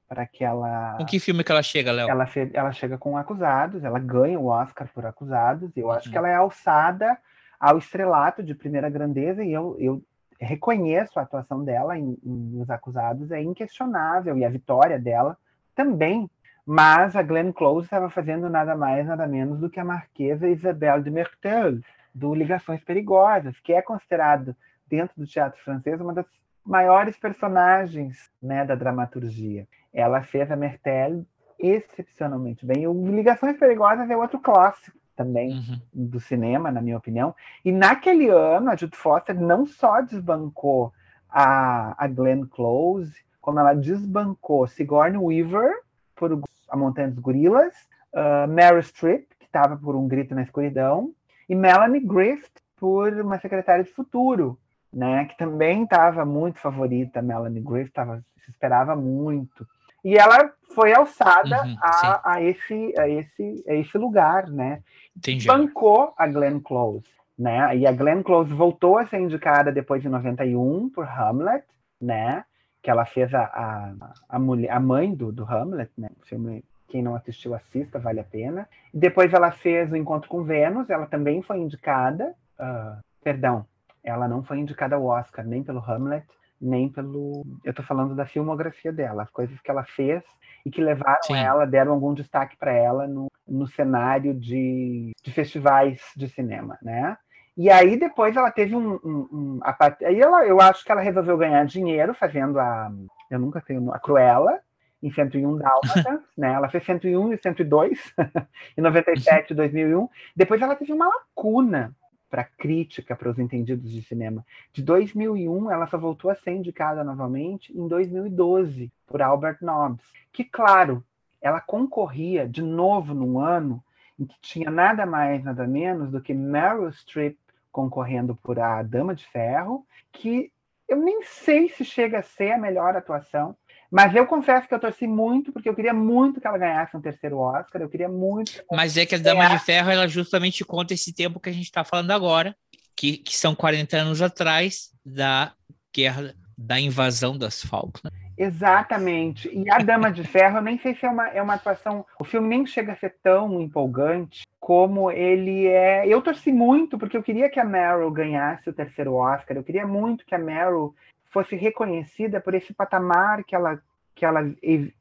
para aquela Com que filme que ela chega, Léo? ela, ela chega com Acusados, ela ganha o Oscar por Acusados, e eu acho que ela é alçada ao estrelato de primeira grandeza, e eu, eu reconheço a atuação dela em, em Os Acusados, é inquestionável, e a vitória dela também. Mas a Glenn Close estava fazendo nada mais, nada menos do que a marquesa Isabelle de Mertel, do Ligações Perigosas, que é considerado, dentro do teatro francês, uma das maiores personagens né, da dramaturgia. Ela fez a Mertel excepcionalmente bem. O Ligações Perigosas é outro clássico também Uhum. do cinema, na minha opinião. E naquele ano, a Judy Foster não só desbancou a, a Glenn Close, como ela desbancou Sigourney Weaver por A Montanha dos Gorilas, uh, Meryl Streep, que estava por Um Grito na Escuridão, e Melanie Griffith por Uma Secretária de Futuro, né, que também estava muito favorita, Melanie Griffith, tava, se esperava muito. E ela foi alçada Uhum, a, a, esse, a, esse, a esse lugar, né? Entendi. Bancou a Glenn Close, né? E a Glenn Close voltou a ser indicada depois de 91 por Hamlet, né? Que ela fez a, a, a, mulher, a mãe do, do Hamlet, né? O filme, quem não assistiu, assista, vale a pena. Depois ela fez o Encontro com Vênus, ela também foi indicada. ah, perdão, ela não foi indicada ao Oscar, nem pelo Hamlet, nem pelo. Eu tô falando da filmografia dela, as coisas que ela fez e que levaram Sim. ela, deram algum destaque para ela no, no cenário de, de festivais de cinema, né? E aí depois ela teve um. um, um a, aí ela, eu acho que ela resolveu ganhar dinheiro fazendo a. Eu nunca tenho a Cruella, em 101 Dálmatas, né? Ela fez 101 e 102 em 97 e 2001. Depois ela teve uma lacuna para crítica para os entendidos de cinema. De 2001, ela só voltou a ser indicada novamente em 2012 por Albert Nobbs, que claro, ela concorria de novo num ano em que tinha nada mais, nada menos do que Meryl Streep concorrendo por A Dama de Ferro, que eu nem sei se chega a ser a melhor atuação, mas eu confesso que eu torci muito, porque eu queria muito que ela ganhasse um terceiro Oscar, eu queria muito. Mas é que a Dama de Ferro, ela justamente conta esse tempo que a gente está falando agora, que, que são 40 anos atrás da guerra, da invasão das Falklands. Né? Exatamente. E a Dama de Ferro, eu nem sei se é uma, é uma atuação. O filme nem chega a ser tão empolgante como ele é. Eu torci muito, porque eu queria que a Meryl ganhasse o terceiro Oscar, eu queria muito que a Meryl fosse reconhecida por esse patamar que ela, que ela,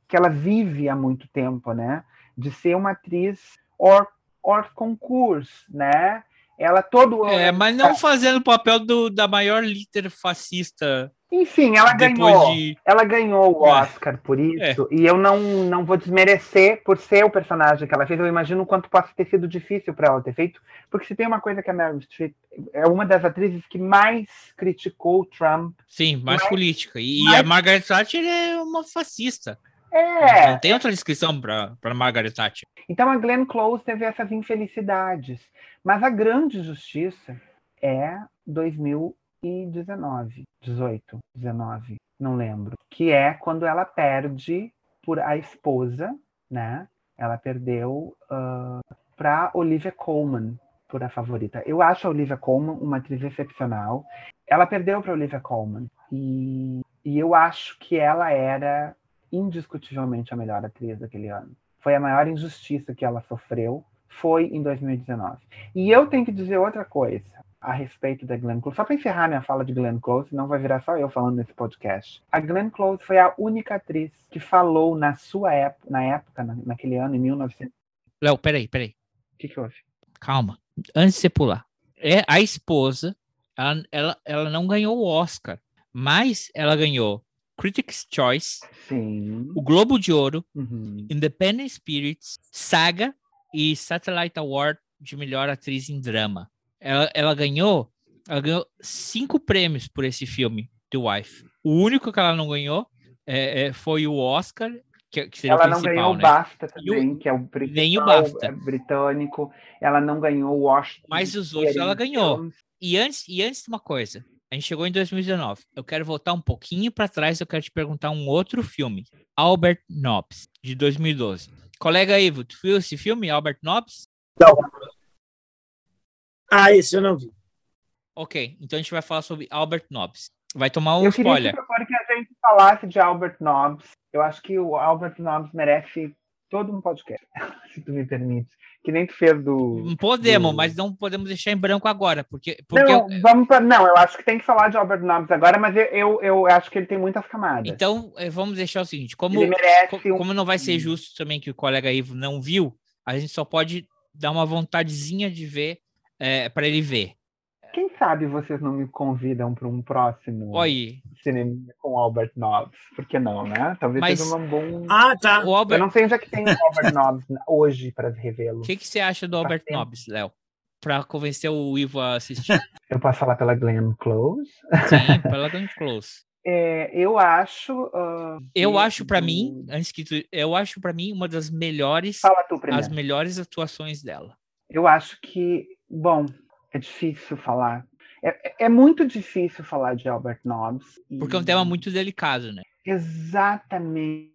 que ela vive há muito tempo, né? De ser uma atriz or, or concurso, né? Ela todo É, mas não fazendo o papel do, da maior líder fascista enfim, ela ganhou. De... Ela ganhou o é. Oscar é. por isso. É. E eu não, não vou desmerecer por ser o personagem que ela fez. Eu imagino o quanto possa ter sido difícil para ela ter feito. Porque se tem uma coisa que a Meryl Streep é uma das atrizes que mais criticou o Trump. Sim, mais, mais política. E mais... a Margaret Thatcher é uma fascista. É. Não tem outra descrição para Margaret Thatcher. Então a Glenn Close teve essas infelicidades. Mas a grande justiça é 2000 e 19, 18, 19, não lembro. Que é quando ela perde por a esposa, né? Ela perdeu uh, para Olivia Colman por a favorita. Eu acho a Olivia Colman uma atriz excepcional. Ela perdeu para Olivia Colman e, e eu acho que ela era indiscutivelmente a melhor atriz daquele ano. Foi a maior injustiça que ela sofreu foi em 2019. E eu tenho que dizer outra coisa a respeito da Glenn Close. Só para encerrar minha fala de Glenn Close, não vai virar só eu falando nesse podcast. A Glenn Close foi a única atriz que falou na sua época, na época, naquele ano, em 1900. Léo, peraí, peraí. O que, que houve? Calma. Antes de você pular. É a esposa, ela, ela, ela não ganhou o Oscar, mas ela ganhou Critics' Choice, Sim. o Globo de Ouro, uhum. Independent Spirits, Saga e Satellite Award de melhor atriz em drama. Ela, ela ganhou, ela ganhou cinco prêmios por esse filme, The Wife. O único que ela não ganhou é, é, foi o Oscar, que, que seria ela o principal, não ganhou né? o BAFTA também, o, que é o nem o BAFTA. britânico. Ela não ganhou o Washington. Mas os outros ela ganhou. E antes, e antes de uma coisa, a gente chegou em 2019. Eu quero voltar um pouquinho para trás. Eu quero te perguntar um outro filme, Albert Nobbs, de 2012. Colega Ivo, tu viu esse filme, Albert Nobbs? Não. Ah, esse eu não vi. Ok, então a gente vai falar sobre Albert Nobbs. Vai tomar um eu spoiler. Eu queria que a gente falasse de Albert Nobbs. Eu acho que o Albert Nobbs merece todo um podcast, se tu me permite. Que nem tu fez do. Podemos, do... mas não podemos deixar em branco agora, porque. porque não, eu... vamos pra... não, eu acho que tem que falar de Albert Nobbs agora, mas eu, eu, eu acho que ele tem muitas camadas. Então, eh, vamos deixar o seguinte: como, um... como não vai ser justo também que o colega Ivo não viu, a gente só pode dar uma vontadezinha de ver é, para ele ver. Quem sabe vocês não me convidam para um próximo Oi. cinema com Albert Nobbs? Por que não, né? Talvez Mas... seja um bom. Ah, tá. O Albert... Eu não sei onde é que tem o Albert Nobbs hoje para revê-lo. O que, que você acha do Albert tá Nobbs, Léo? Para convencer o Ivo a assistir. Eu posso falar pela Glenn Close? Sim, pela Glenn Close. É, eu acho. Uh, eu acho para mim, antes que tu, eu acho para mim uma das melhores, Fala tu primeiro. as melhores atuações dela. Eu acho que, bom, é difícil falar. É, é muito difícil falar de Albert Nobbs. Porque é um tema muito delicado, né? Exatamente.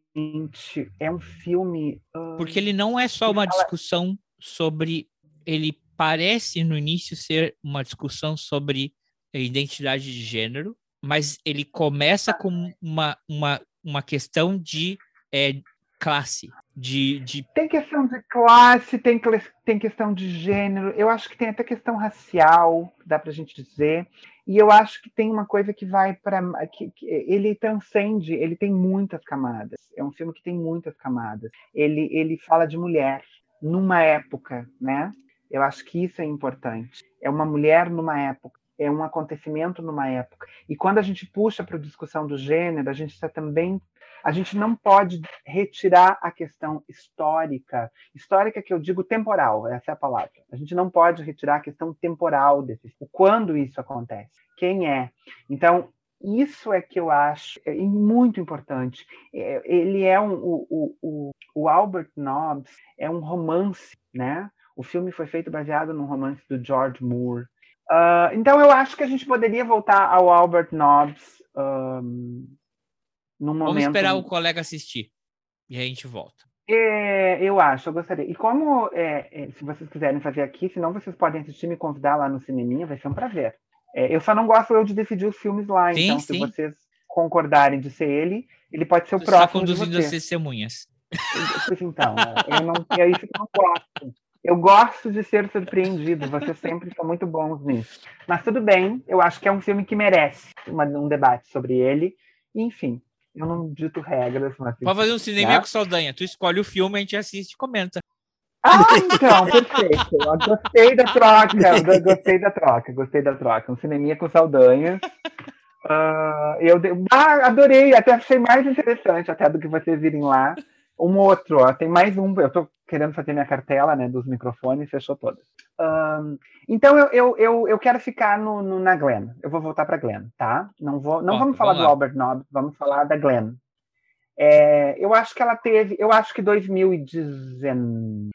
É um filme. Uh, Porque ele não é só uma fala... discussão sobre. Ele parece no início ser uma discussão sobre identidade de gênero, mas ele começa com uma, uma, uma questão de é, classe. De, de... Tem questão de classe, tem, tem questão de gênero, eu acho que tem até questão racial, dá para a gente dizer. E eu acho que tem uma coisa que vai para. Que, que, ele transcende, ele tem muitas camadas. É um filme que tem muitas camadas. Ele, ele fala de mulher numa época, né? Eu acho que isso é importante. É uma mulher numa época, é um acontecimento numa época. E quando a gente puxa para a discussão do gênero, a gente está também a gente não pode retirar a questão histórica, histórica que eu digo temporal, essa é a palavra. A gente não pode retirar a questão temporal desse, quando isso acontece, quem é. Então, isso é que eu acho é muito importante. É, ele é um, o, o, o Albert Nobbs é um romance, né? O filme foi feito baseado num romance do George Moore. Uh, então eu acho que a gente poderia voltar ao Albert Nobbs um, momento. Vamos esperar o colega assistir e aí a gente volta. É, eu acho, eu gostaria. E como, é, é, se vocês quiserem fazer aqui, senão vocês podem assistir me convidar lá no cineminha, vai ser um prazer. É, eu só não gosto eu de decidir os filmes lá, sim, então sim. se vocês concordarem de ser ele, ele pode ser o Você próximo. Está conduzindo as testemunhas. Então, é, eu não, é isso que eu não gosto. Eu gosto de ser surpreendido, vocês sempre são muito bons nisso. Mas tudo bem, eu acho que é um filme que merece uma, um debate sobre ele. Enfim, eu não dito regras. Mas, Pode fazer um cinema né? com Saldanha. Tu escolhe o filme, a gente assiste e comenta. Ah, então, perfeito. Eu gostei da troca, gostei da troca, gostei da troca. Um cineminha com Saldanha. Uh, eu ah, adorei, até achei mais interessante até do que vocês irem lá. Um outro, ó, tem mais um. Eu estou querendo fazer minha cartela né, dos microfones, fechou todas. Um, então eu, eu, eu, eu, quero ficar no, no, na Glenn. Eu vou voltar para Glenn, tá? Não, vou, não vamos falar do Albert Nobbs, vamos falar da Glenn. É, eu acho que ela teve, eu acho que 2019,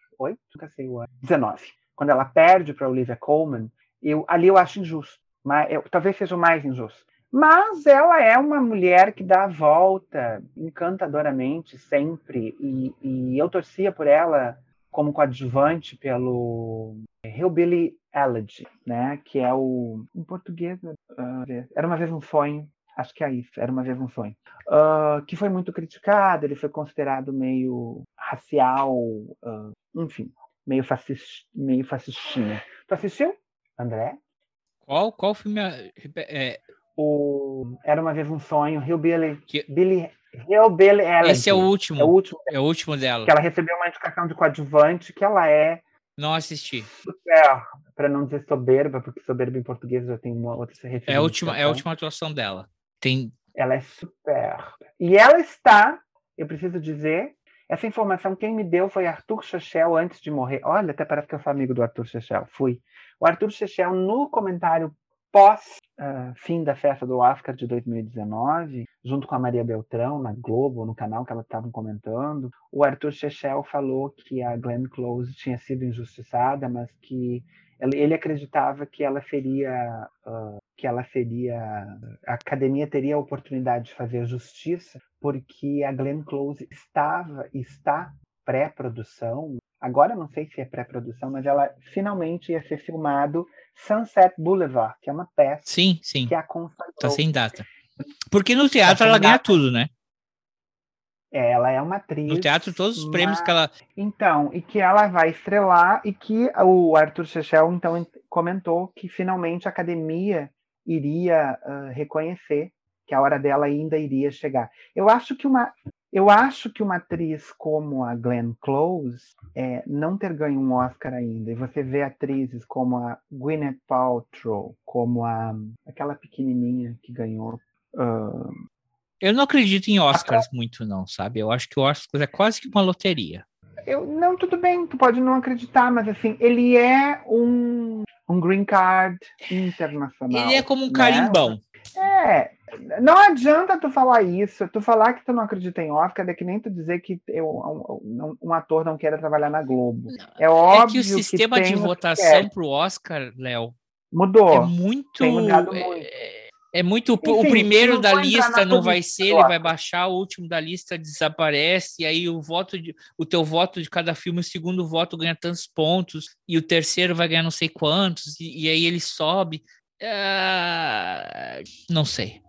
nunca sei o ano, 19, quando ela perde para Olivia Colman, eu, ali eu acho injusto, mas eu, talvez seja o mais injusto. Mas ela é uma mulher que dá a volta encantadoramente sempre, e, e eu torcia por ela como coadjuvante pelo Hillbilly Elegy, né? Que é o em português uh, era uma vez um sonho, acho que é isso, era uma vez um sonho, uh, que foi muito criticado, ele foi considerado meio racial, uh, enfim, meio fascista, meio fascistinha. Tu assistiu, André? Qual qual filme é... O era uma vez um sonho, Hillbilly que... Billy Hillbilly Elegy. Esse é o último. É o último. É o último dela. Que ela recebeu uma indicação de coadjuvante, que ela é. Não assisti. Super, para não dizer soberba, porque soberba em português já tem uma outra referência. É a última, é a última atuação dela. Tem. Ela é super. E ela está, eu preciso dizer, essa informação quem me deu foi Arthur Chechel antes de morrer. Olha, até parece que eu sou amigo do Arthur Chechel. Fui. O Arthur Chechel, no comentário pós uh, fim da festa do Oscar de 2019, junto com a Maria Beltrão na Globo, no canal que elas estavam comentando, o Arthur Chechel falou que a Glenn Close tinha sido injustiçada, mas que ele acreditava que ela seria uh, que ela seria a academia teria a oportunidade de fazer justiça porque a Glenn Close estava está pré-produção agora não sei se é pré-produção mas ela finalmente ia ser filmado Sunset Boulevard, que é uma peça sim, sim. que a consagrou. Tá sem data. Porque no teatro tá ela ganha data. tudo, né? É, ela é uma atriz. No teatro, todos os prêmios que ela. Então, e que ela vai estrelar, e que o Arthur Chechel, então, comentou que finalmente a academia iria uh, reconhecer que a hora dela ainda iria chegar. Eu acho que uma, eu acho que uma atriz como a Glenn Close é, não ter ganho um Oscar ainda, e você vê atrizes como a Gwyneth Paltrow, como a aquela pequenininha que ganhou. Uh... Eu não acredito em Oscars muito, não, sabe? Eu acho que o Oscar é quase que uma loteria. Eu, não, tudo bem, tu pode não acreditar, mas assim, ele é um, um green card internacional. Ele é como um né? carimbão. É, não adianta tu falar isso, tu falar que tu não acredita em Oscar é que nem tu dizer que eu, um, um, ator não quer trabalhar na Globo. É óbvio é que o sistema que de votação para o Oscar, Léo, mudou. É muito, muito. É, é muito Enfim, o primeiro da lista não vai ser, ele vai baixar, o último da lista desaparece, e aí o voto de, o teu voto de cada filme, o segundo voto ganha tantos pontos, e o terceiro vai ganhar não sei quantos, e, e aí ele sobe. Uh, não sei.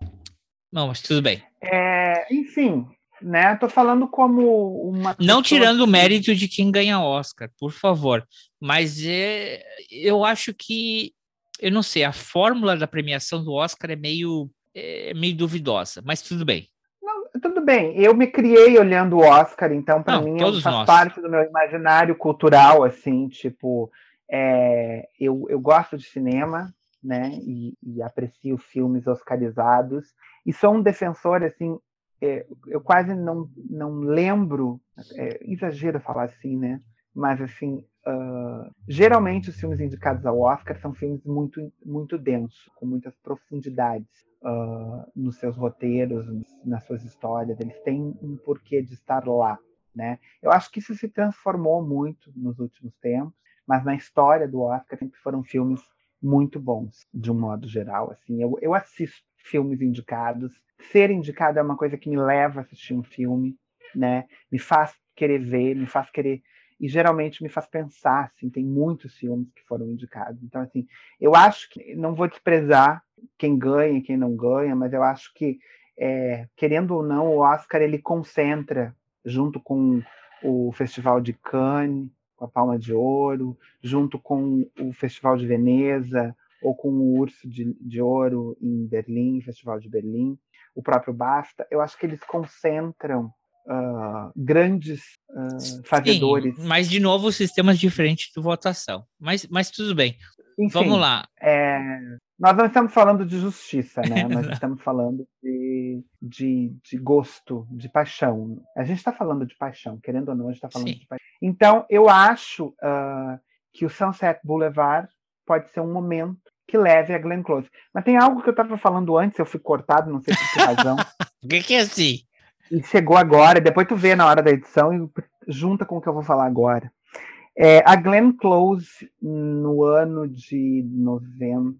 Não, mas tudo bem. É, enfim, né? Tô falando como uma. Não tirando o mérito de quem ganha Oscar, por favor. Mas é, eu acho que. Eu não sei, a fórmula da premiação do Oscar é meio, é meio duvidosa, mas tudo bem. Não, tudo bem, eu me criei olhando o Oscar, então para mim faz nós. parte do meu imaginário cultural, assim, tipo, é, eu, eu gosto de cinema, né? E, e aprecio filmes oscarizados e sou um defensor assim. É, eu quase não não lembro, é, exagero falar assim, né? Mas assim, uh, geralmente os filmes indicados ao Oscar são filmes muito muito densos, com muitas profundidades uh, nos seus roteiros, nas suas histórias. Eles têm um porquê de estar lá, né? Eu acho que isso se transformou muito nos últimos tempos, mas na história do Oscar sempre foram filmes muito bons, de um modo geral. Assim, eu, eu assisto filmes indicados. Ser indicado é uma coisa que me leva a assistir um filme, né? Me faz querer ver, me faz querer e geralmente me faz pensar, assim, tem muitos filmes que foram indicados. Então, assim, eu acho que não vou desprezar quem ganha e quem não ganha, mas eu acho que, é, querendo ou não, o Oscar ele concentra, junto com o Festival de Cannes, com a Palma de Ouro, junto com o Festival de Veneza, ou com o Urso de, de Ouro em Berlim, Festival de Berlim, o próprio BAFTA, eu acho que eles concentram uh, grandes uh, fazedores. Sim, mas, de novo, sistemas diferentes de votação. Mas, mas tudo bem. Enfim, Vamos lá. É, nós não estamos falando de justiça, né? Nós estamos falando de, de, de, gosto, de paixão. A gente está falando de paixão, querendo ou não, a gente está falando Sim. de paixão. Então, eu acho uh, que o Sunset Boulevard pode ser um momento que leve a Glenn Close. Mas tem algo que eu estava falando antes, eu fui cortado, não sei por que razão. O que, que é assim? E chegou agora, depois tu vê na hora da edição e junta com o que eu vou falar agora. É, a Glenn Close, no ano de 90,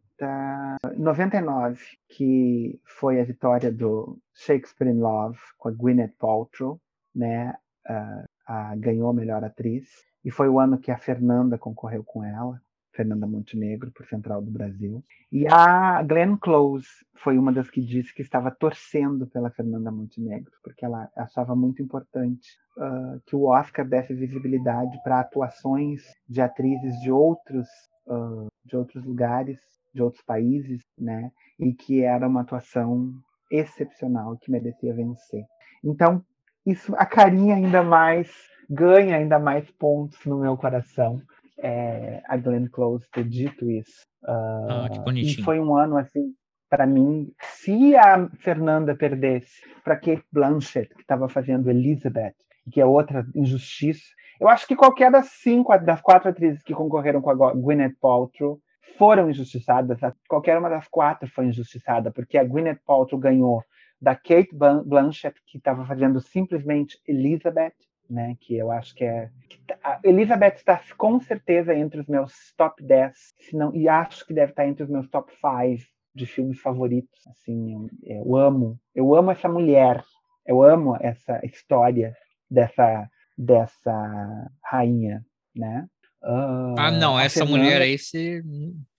99, que foi a vitória do Shakespeare in Love com a Gwyneth Paltrow, né? Uh, a, ganhou a melhor atriz. E foi o ano que a Fernanda concorreu com ela. Fernanda Montenegro, por Central do Brasil. E a Glenn Close foi uma das que disse que estava torcendo pela Fernanda Montenegro, porque ela achava muito importante uh, que o Oscar desse visibilidade para atuações de atrizes de outros, uh, de outros lugares, de outros países, né? E que era uma atuação excepcional, que merecia vencer. Então, isso acarinha ainda mais, ganha ainda mais pontos no meu coração é, a Glenn Close ter dito isso. Uh, ah, que bonitinho. E foi um ano assim para mim. Se a Fernanda perdesse para Kate Blanchett, que estava fazendo Elizabeth, que é outra injustiça, eu acho que qualquer das cinco, das quatro atrizes que concorreram com a Gwyneth Paltrow foram injustiçadas. Qualquer uma das quatro foi injustiçada, porque a Gwyneth Paltrow ganhou da Kate Blanchett, que estava fazendo simplesmente Elizabeth, né? Que eu acho que é. Tá, a Elizabeth está com certeza entre os meus top 10, se não, e acho que deve estar entre os meus top 5 de filmes favoritos. Assim, eu, eu amo, eu amo essa mulher, eu amo essa história dessa dessa rainha, né? Uh, ah, não, essa Fernanda... mulher aí você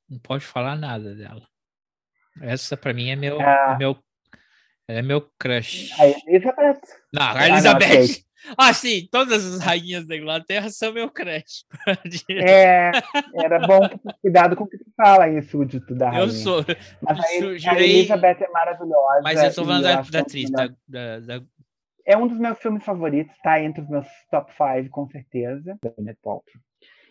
não pode falar nada dela. Essa para mim é meu, é meu é meu crush. A Elizabeth. Não, a Elizabeth. Ah, sim, todas as rainhas da Inglaterra são meu crush. é, era bom cuidado com o que tu fala aí, súdito da rainha. Eu sou. Mas a, jurei... a Elizabeth é maravilhosa. Mas eu tô falando da, da atriz, da, da, da, É um dos meus filmes favoritos, tá entre os meus top 5, com certeza, da Gwyneth Paltrow.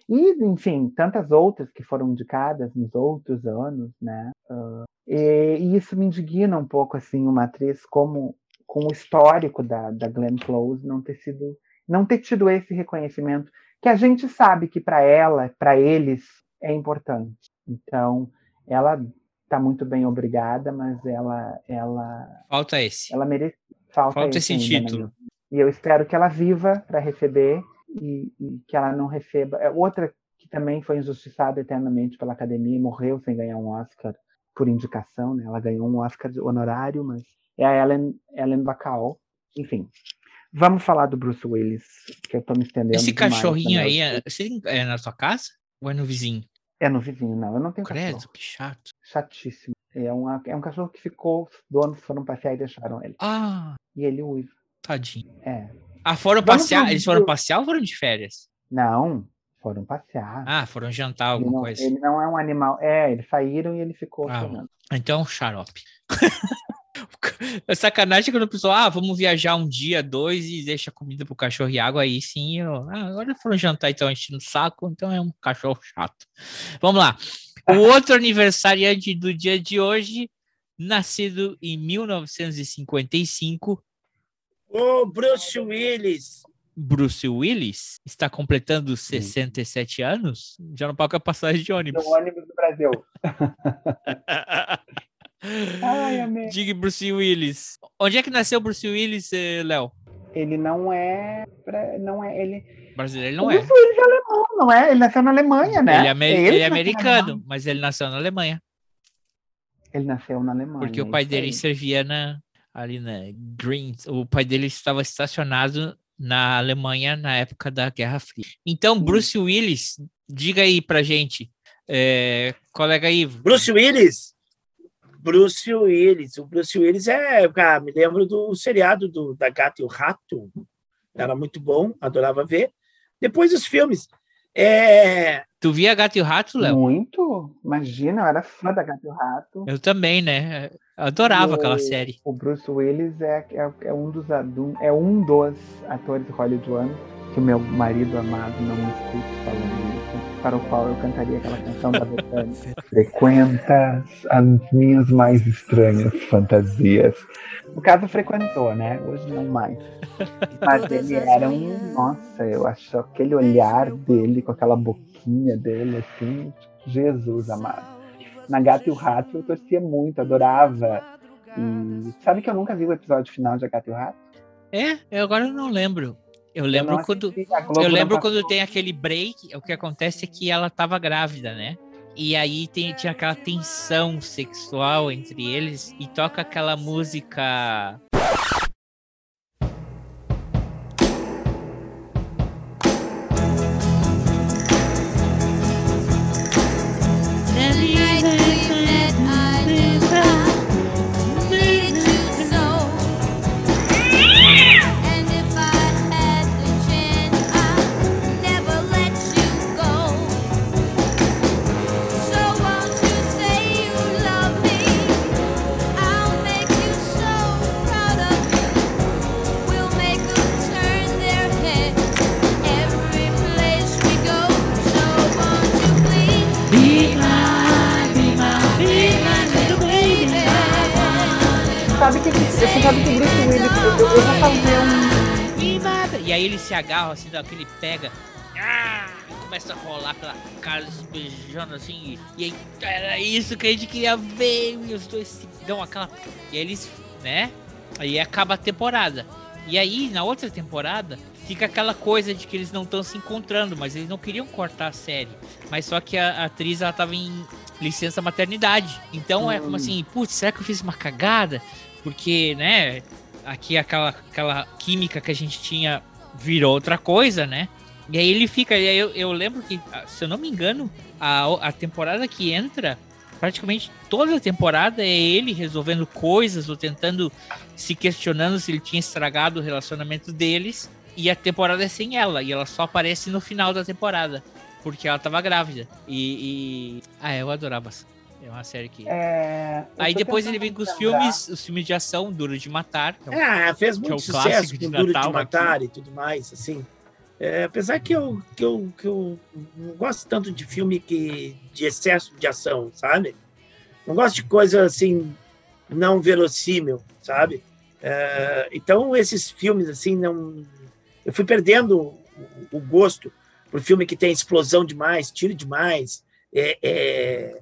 E, enfim, tantas outras que foram indicadas nos outros anos, né? Uh, e, e, isso me indigna um pouco, assim, uma atriz como com o histórico da, da Glenn Close não ter sido, não ter tido esse reconhecimento que a gente sabe que para ela, para eles é importante. Então, ela está muito bem obrigada, mas ela, ela falta esse. Ela merece falta, falta esse, esse título. E eu espero que ela viva para receber e, e, que ela não receba. É outra que também foi injustiçada eternamente pela academia e morreu sem ganhar um Oscar por indicação, né? Ela ganhou um Oscar honorário, mas é a Ellen, Ellen Bacall. Enfim, vamos falar do Bruce Willis, que eu tô me estendendo. Esse cachorrinho aí é, é na sua casa ou é no vizinho? É no vizinho, não. Eu não tenho Credo, cachorro. que chato. Chatíssimo. É, uma, é um cachorro que ficou, os donos foram passear e deixaram ele. Ah. E ele uiva. Tadinho. É. Ah, foram vamos passear? Eles foram passear ou foram de férias? Não, foram passear. Ah, foram jantar alguma ele não, coisa. Ele não é um animal. É, eles saíram e ele ficou ah, Então, xarope. É sacanagem quando a pessoa, ah, vamos viajar um dia, dois e deixa comida pro cachorro e água. Aí sim, eu, ah, agora foram jantar, então enchendo o saco, então é um cachorro chato. Vamos lá. O outro aniversariante do dia de hoje, nascido em 1955. Ô, Bruce Willis. Bruce Willis está completando 67 anos? Já não paga passagem de ônibus. No ônibus do Brasil. Ai, amei. Diga Bruce Willis. Onde é que nasceu Bruce Willis, eh, Léo? Ele não é. pra- Não é. Ele. Brasileiro não o é. Bruce Willis é alemão, não é? Ele nasceu na Alemanha, né? Ele é, amer- É ele é americano, mas ele nasceu na Alemanha. Ele nasceu na Alemanha. Porque o pai dele aí. servia na, ali na Green. O pai dele estava estacionado na Alemanha na época da Guerra Fria. Então, Bruce Willis, diga aí pra gente, é, colega Ivo. Bruce Willis? Bruce Willis. O Bruce Willis é. Cara, me lembro do seriado do, da Gata e o Rato. Era muito bom, adorava ver. Depois os filmes. É, Tu via Gato e o Rato, Léo? Muito. Imagina, eu era fã da Gato e o Rato. Eu também, né? Eu adorava E aquela série. O Bruce Willis é, é, é um dos é um dos atores hollywoodianos que o meu marido amado não me escute falando isso, para o qual eu cantaria aquela canção da Betânia. Frequentas as minhas mais estranhas fantasias. No caso, frequentou, né? Hoje não mais. Mas ele era um. Nossa, eu acho aquele olhar dele, com aquela boquinha dele, assim. Jesus amado. Na Gata e o Rato eu torcia muito, adorava. E sabe que eu nunca vi o episódio final de A Gata e o Rato? É, eu agora não lembro. Eu lembro não quando. Eu lembro passou. quando tem aquele break, o que acontece é que ela tava grávida, né? E aí tem, tinha aquela tensão sexual entre eles e toca aquela música. Agarra assim, daquele pega. ah, e começa a rolar pela casa, se beijando assim. E aí, era isso que a gente queria ver. E os dois se dão aquela. E aí eles, né? Aí acaba a temporada. E aí, na outra temporada, fica aquela coisa de que eles não estão se encontrando, mas eles não queriam cortar a série. Mas só que a, atriz, ela tava em licença maternidade. Então é como Hum. assim, putz, será que eu fiz uma cagada? Porque, né, aqui aquela, aquela química que a gente tinha virou outra coisa, né? E aí ele fica, eu, eu lembro que, ah, se eu não me engano, a, a temporada que entra, praticamente toda a temporada é ele resolvendo coisas ou tentando se questionando se ele tinha estragado o relacionamento deles. E a temporada é sem ela, e ela só aparece no final da temporada, porque ela tava grávida. E. e- Ah, eu adorava. É uma série que. É, Aí depois ele vem com os filmes, os filmes de ação, Duro de Matar. que é um- Ah, fez que é muito o sucesso com de Duro Natal de Matar aqui. e tudo mais, assim. É, apesar que eu, que, eu, que eu não gosto tanto de filme que, de excesso de ação, sabe? Não gosto de coisa assim, não verossímil, sabe? É, então, esses filmes, assim, não. Eu fui perdendo o, o gosto por filme que tem explosão demais, tiro demais, é, é,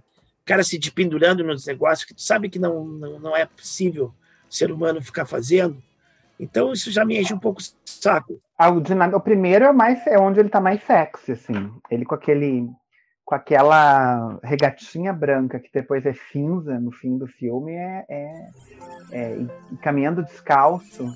cara se pendurando nos negócios que tu sabe que não, não, não é possível o ser humano ficar fazendo. Então, isso já me enche um pouco o saco. Ah, o, de nada- o primeiro é mais é onde ele tá mais sexy, assim. Ele com aquele com aquela regatinha branca que depois é cinza no fim do filme é, é, é- e- e caminhando descalço.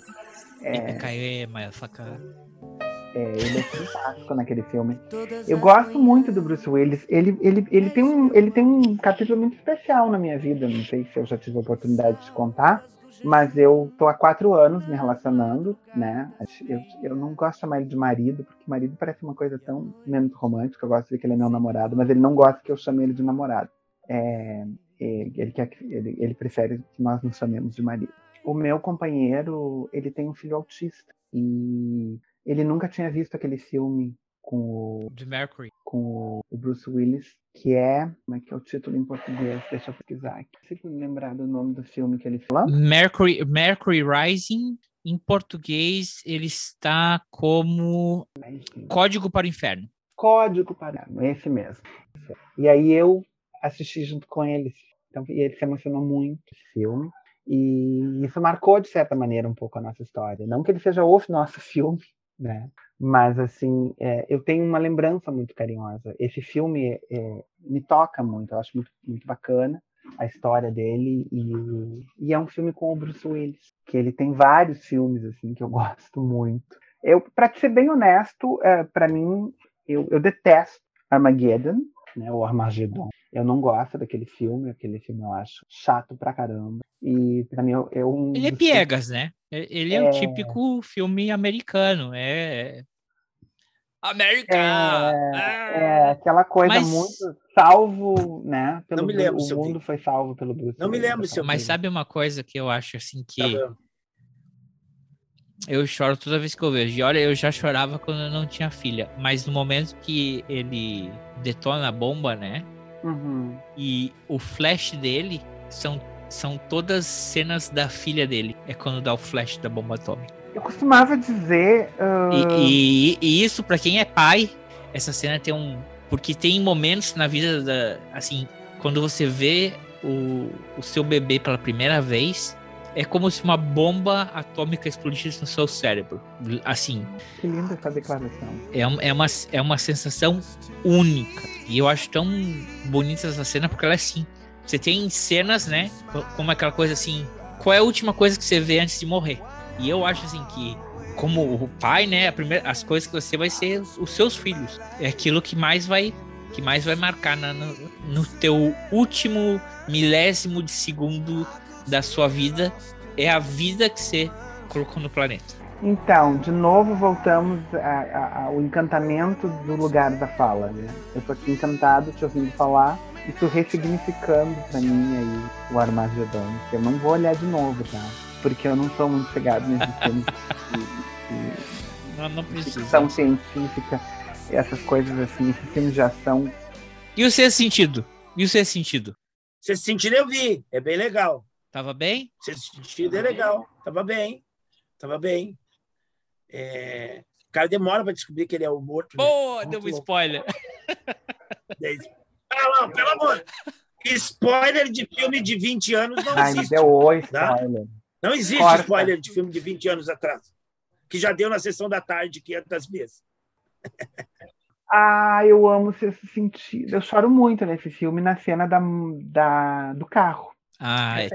É, Caiu, motherfucker. é, ele é fantástico naquele filme. Eu gosto muito do Bruce Willis. Ele, ele, ele, tem um, ele tem um capítulo muito especial na minha vida. Não sei se eu já tive a oportunidade de contar, mas eu tô há quatro anos me relacionando, né? Eu, eu não gosto de chamar ele de marido, porque marido parece uma coisa tão menos romântica. Eu gosto de dizer que ele é meu namorado, mas ele não gosta que eu chame ele de namorado. É, ele, quer que- ele, ele prefere que nós nos chamemos de marido. o meu companheiro, ele tem um filho autista e ele nunca tinha visto aquele filme com o, De Mercury. com o Bruce Willis, que é, como é que é o título em português? Deixa eu pesquisar aqui. Consigo lembrar do nome do filme que ele falou. Mercury, Mercury Rising, em português, ele está como Código para o Inferno. Código para esse mesmo. E aí eu assisti junto com ele. Então, e ele se emocionou muito com esse filme. E isso marcou, de certa maneira, um pouco a nossa história. Não que ele seja o nosso filme, né? Mas, assim, é, eu tenho uma lembrança muito carinhosa. Esse filme é, me toca muito, eu acho muito, muito bacana a história dele. E, e é um filme com o Bruce Willis, que ele tem vários filmes, assim, que eu gosto muito. Eu, para ser bem honesto, é, para mim, eu, eu detesto Armageddon, né, o Armagedon. Eu não gosto daquele filme, aquele filme eu acho chato pra caramba. E pra mim é é um. Ele é piegas, né? Ele é, o É. típico filme americano. É. América! É, é aquela coisa Mas- muito salvo, né? Pelo Não me lembro o vi. mundo foi salvo pelo Bruce. Não me lembro se eu Mas sabe uma coisa que eu acho assim que Tá eu choro toda vez que eu vejo. E olha, eu já chorava quando eu não tinha filha. Mas no momento que ele detona a bomba, né? Uhum. E o flash dele são, são todas cenas da filha dele. É quando dá o flash da bomba atômica. Eu costumava dizer. ah, E, e- e isso, pra quem é pai, essa cena tem um. Porque tem momentos na vida da. Assim, quando você vê o, o seu bebê pela primeira vez, é como se uma bomba atômica explodisse no seu cérebro. Assim, Que linda essa declaração. é, é, uma, é uma sensação única. E eu acho tão bonita essa cena porque ela é assim. Você tem cenas, né? co- Como aquela coisa assim. Qual é a última coisa que você vê antes de morrer? E eu acho assim que, como o pai, né? Primeira, as coisas que você vai ser os seus filhos. É aquilo que mais vai. Que mais vai marcar na- no, no teu último milésimo de segundo da sua vida. É a vida que você colocou no planeta. Então, de novo voltamos a- a- ao encantamento do lugar da fala, né? Eu tô aqui encantado te ouvindo falar, isso ressignificando pra mim aí o Armagedon, que eu não vou olhar de novo, tá? Porque eu não sou muito chegado nesses filmes de, Não, não precisa. ficção científica, essas coisas assim, esses filmes de ação. E o sexto sentido? E o sexto sentido? Sexto sentido eu vi, é bem legal. Tava bem? Sexto sentido é legal, tava bem, tava bem. É, O cara demora para descobrir que ele é o morto. né? Boa, Muito deu um spoiler. Ah, não, pelo amor. Spoiler de filme de 20 anos não Ai, existe. deu oi, Tá? spoiler. Não existe Corta. spoiler de filme de 20 anos atrás. Que já deu na sessão da tarde 500 vezes. Ah, eu amo esse sentido. Eu choro muito nesse filme, na cena da, da, do carro. Ah, é.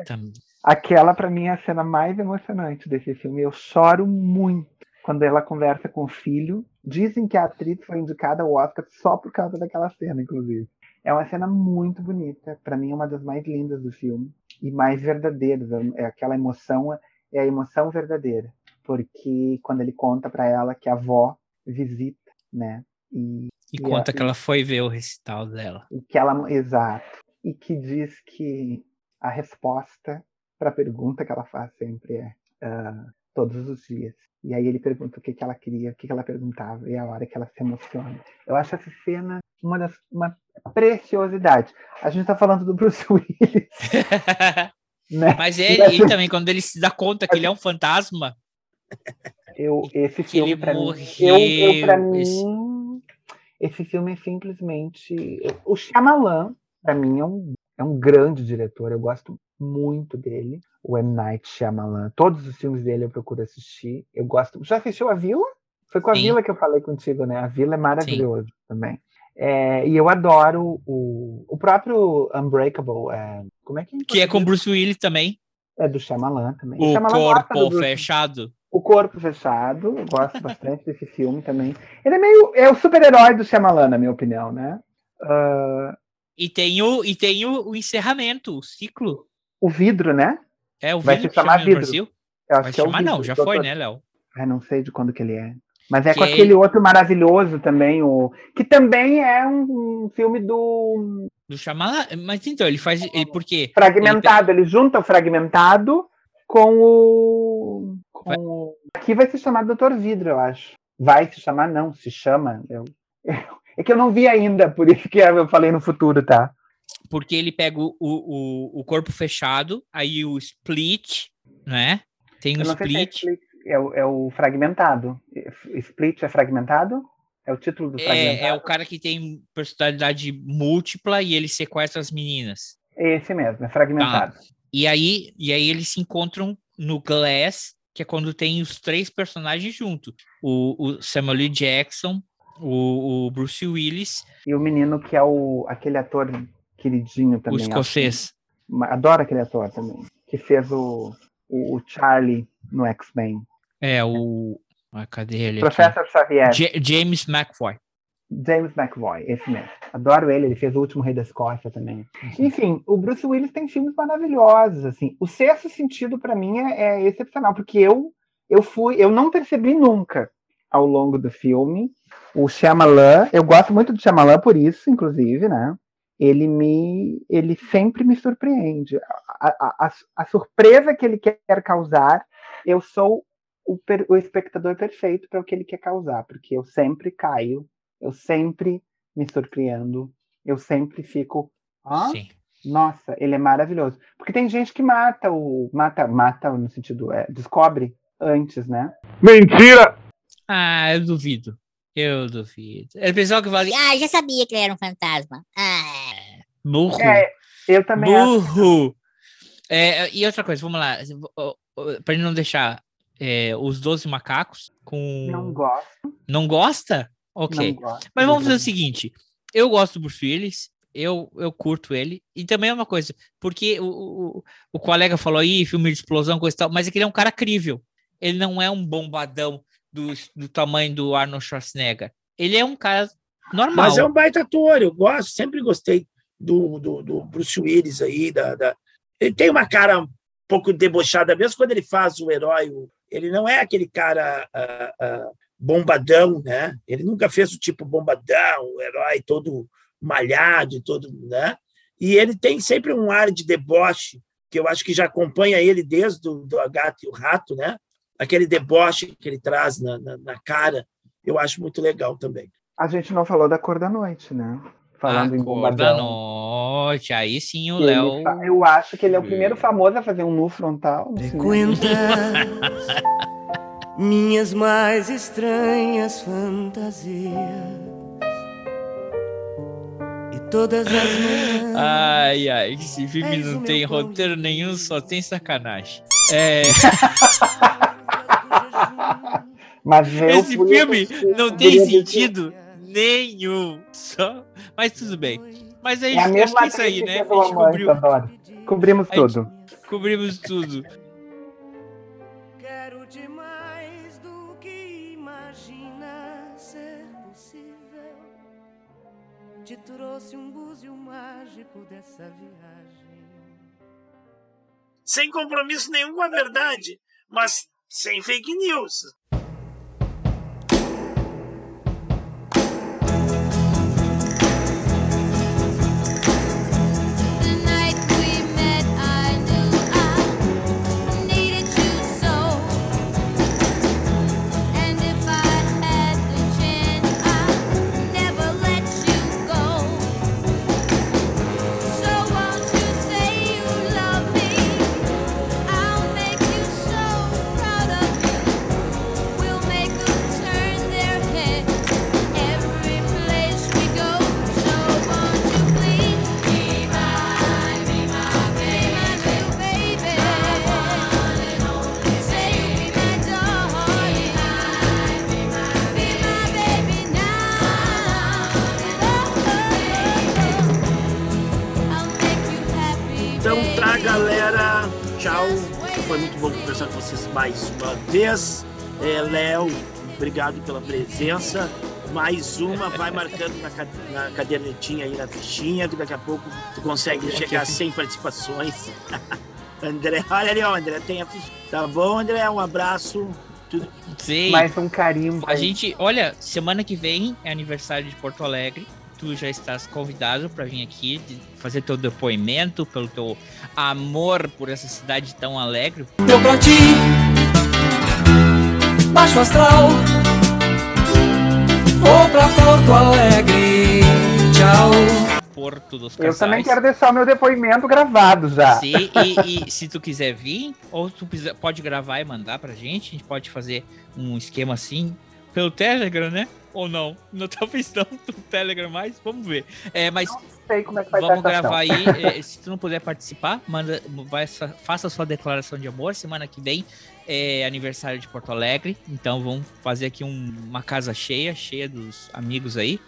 Aquela, pra mim, é a cena mais emocionante desse filme. Eu choro muito quando ela conversa com o filho. Dizem que a atriz foi indicada ao Oscar só por causa daquela cena, inclusive. É uma cena muito bonita. Pra mim, é uma das mais lindas do filme e mais verdadeiras. É aquela emoção, é a emoção verdadeira. Porque quando ele conta pra ela que a avó visita, né? E, E e conta a- que ela foi ver o recital dela. e que ela exato e que diz que a resposta para a pergunta que ela faz sempre é ah, todos os dias. E aí ele pergunta o que que ela queria o que que ela perguntava e é a hora que ela se emociona. Eu acho essa cena uma das uma preciosidade. A gente está falando do Bruce Willis né? Mas E ele, assim, e também quando ele se dá conta que ele é um fantasma, eu esse ele filme mim morreu. eu, eu para esse- mim esse filme é simplesmente o Shyamalan para mim é um é um grande diretor eu gosto muito dele o M Night Shyamalan todos os filmes dele eu procuro assistir eu gosto já assistiu a Vila foi com a Sim. Vila que eu falei contigo né a Vila é maravilhoso também É, e eu adoro o, o próprio Unbreakable é, como é que é que é com? Bruce Willis também. é do Shyamalan também O Shyamalan corpo fechado. o Corpo Fechado, eu gosto bastante desse filme também. Ele é meio. É o super-herói do Shyamalan, na minha opinião, né? Ah, E tem o, e tem o, o encerramento, o ciclo. o vidro, né? É o Vai se chamar no Vidro. Brasil. Eu acho Vai que é chamar, não, vidro. já Tô- foi, né, Léo? Não sei de quando que ele é. Mas é Que com aquele outro maravilhoso também, o que também é um, um filme do Do Shyamalan. Mas então, ele faz. Ele, por quê? fragmentado. Ele, junta o fragmentado com o. Com o... Aqui vai se chamar Doutor Vidro, eu acho. Vai se chamar, não, se chama. Eu... É que eu não vi ainda, por isso que eu falei no futuro, tá? Porque ele pega o, o, o corpo fechado, aí o split, né? Tem o sei se é split. split. É o, é o fragmentado. Split é fragmentado? É o título do fragmentado? É, é o cara que tem personalidade múltipla e ele sequestra as meninas. Esse mesmo, é fragmentado. Tá. E aí, e aí eles se encontram no Glass, que é quando tem os três personagens juntos. O, o Samuel L. Jackson, o, o Bruce Willis, E o menino que é o aquele ator queridinho o também. escocês. acho. Adoro aquele ator também. Que fez o, o, o Charlie no X-Men. É, o... Ah, cadê ele aqui? Professor Xavier. Ja- James McFoy. James McVoy, esse mesmo. Adoro ele, ele fez o último Rei da Escócia também. Enfim, o Bruce Willis tem filmes maravilhosos, assim. O Sexto Sentido para mim é, é excepcional, porque eu eu fui, eu não percebi nunca ao longo do filme o Shyamalan, eu gosto muito do Shyamalan por isso, inclusive, né? Ele me ele sempre me surpreende. A, a, a, a surpresa que ele quer causar, eu sou o, per- o espectador perfeito para o que ele quer causar, porque eu sempre caio eu sempre me surpreendo. Eu sempre fico. Ah, Sim. nossa, ele é maravilhoso. Porque tem gente que mata o. Mata, mata no sentido. É, descobre antes, né? Mentira! Ah, eu duvido. Eu duvido. É o pessoal que fala assim, Ah, já sabia que ele era um fantasma. Ah. burro. É, eu também acho. burro. É, e outra coisa, vamos lá. Pra gente não deixar é, os 12 macacos com. Não gosto. Não gosta? Ok. Não gosto. Mas vamos fazer o seguinte: eu gosto do Bruce Willis, eu, eu curto ele, e também é uma coisa, porque o, o, o colega falou aí, filme de explosão, coisa e tal, mas é que ele é um cara crível. Ele não é um bombadão do, do tamanho do Arnold Schwarzenegger. Ele é um cara normal. Mas é um baita ator, eu gosto, sempre gostei do, do, do Bruce Willis aí. Da, da- Ele tem uma cara um pouco debochada, mesmo quando ele faz o herói. Ele não é aquele cara ah, ah, bombadão, né? Ele nunca fez o tipo bombadão, o herói todo malhado, todo, né? E ele tem sempre um ar de deboche, que eu acho que já acompanha ele desde o do A Gato e o Rato, né? Aquele deboche que ele traz na, na, na cara, eu acho muito legal também. A gente não falou da cor da noite, né? Falando em Cor da noite. Aí sim o Léo. fa- Eu acho que ele é o primeiro famoso a fazer um nu frontal. no cinema. Frequentas minhas mais estranhas fantasias. E todas as manhãs. Ai, ai, esse filme não tem roteiro nenhum, só tem sacanagem. É, Mas esse filme não tem queria dizer- sentido nenhum. Só... Mas tudo bem. Mas aí, É a acho mesma que é isso aí, né? fez A gente cobriu. Cobrimos A gente- tudo. cobrimos tudo. Quero demais do que imagina ser possível. Te trouxe um búzio mágico dessa viagem. Sem compromisso nenhum com a verdade, mas sem fake news. Mais uma vez. É, Léo, obrigado pela presença. Mais uma, vai marcando na, na cadernetinha aí na fichinha, que daqui a pouco tu consegue chegar a 100 participações. André, olha ali, ó, André, tem a fichinha. Tá bom, André? Um abraço. Tudo... Sim. Mais um carimbo. A gente, olha, semana que vem é aniversário de Porto Alegre. tu já estás convidado para vir aqui de fazer teu depoimento, pelo teu amor por essa cidade tão alegre. Deu pra ti Baixo astral Vou pra Porto Alegre Tchau Porto dos Eu Casais. também quero deixar o meu depoimento gravado já. Sim, e, e se tu quiser vir, ou tu pode gravar e mandar pra gente, a gente pode fazer um esquema assim pelo Telegram, né? Ou não? Não talvez não do Telegram mais, vamos ver. É, mas sei como é que vai vamos gravar aí. é, se tu não puder participar, manda, vai, faça a sua declaração de amor. Semana que vem é aniversário de Porto Alegre, então vamos fazer aqui um- uma casa cheia, cheia dos amigos aí.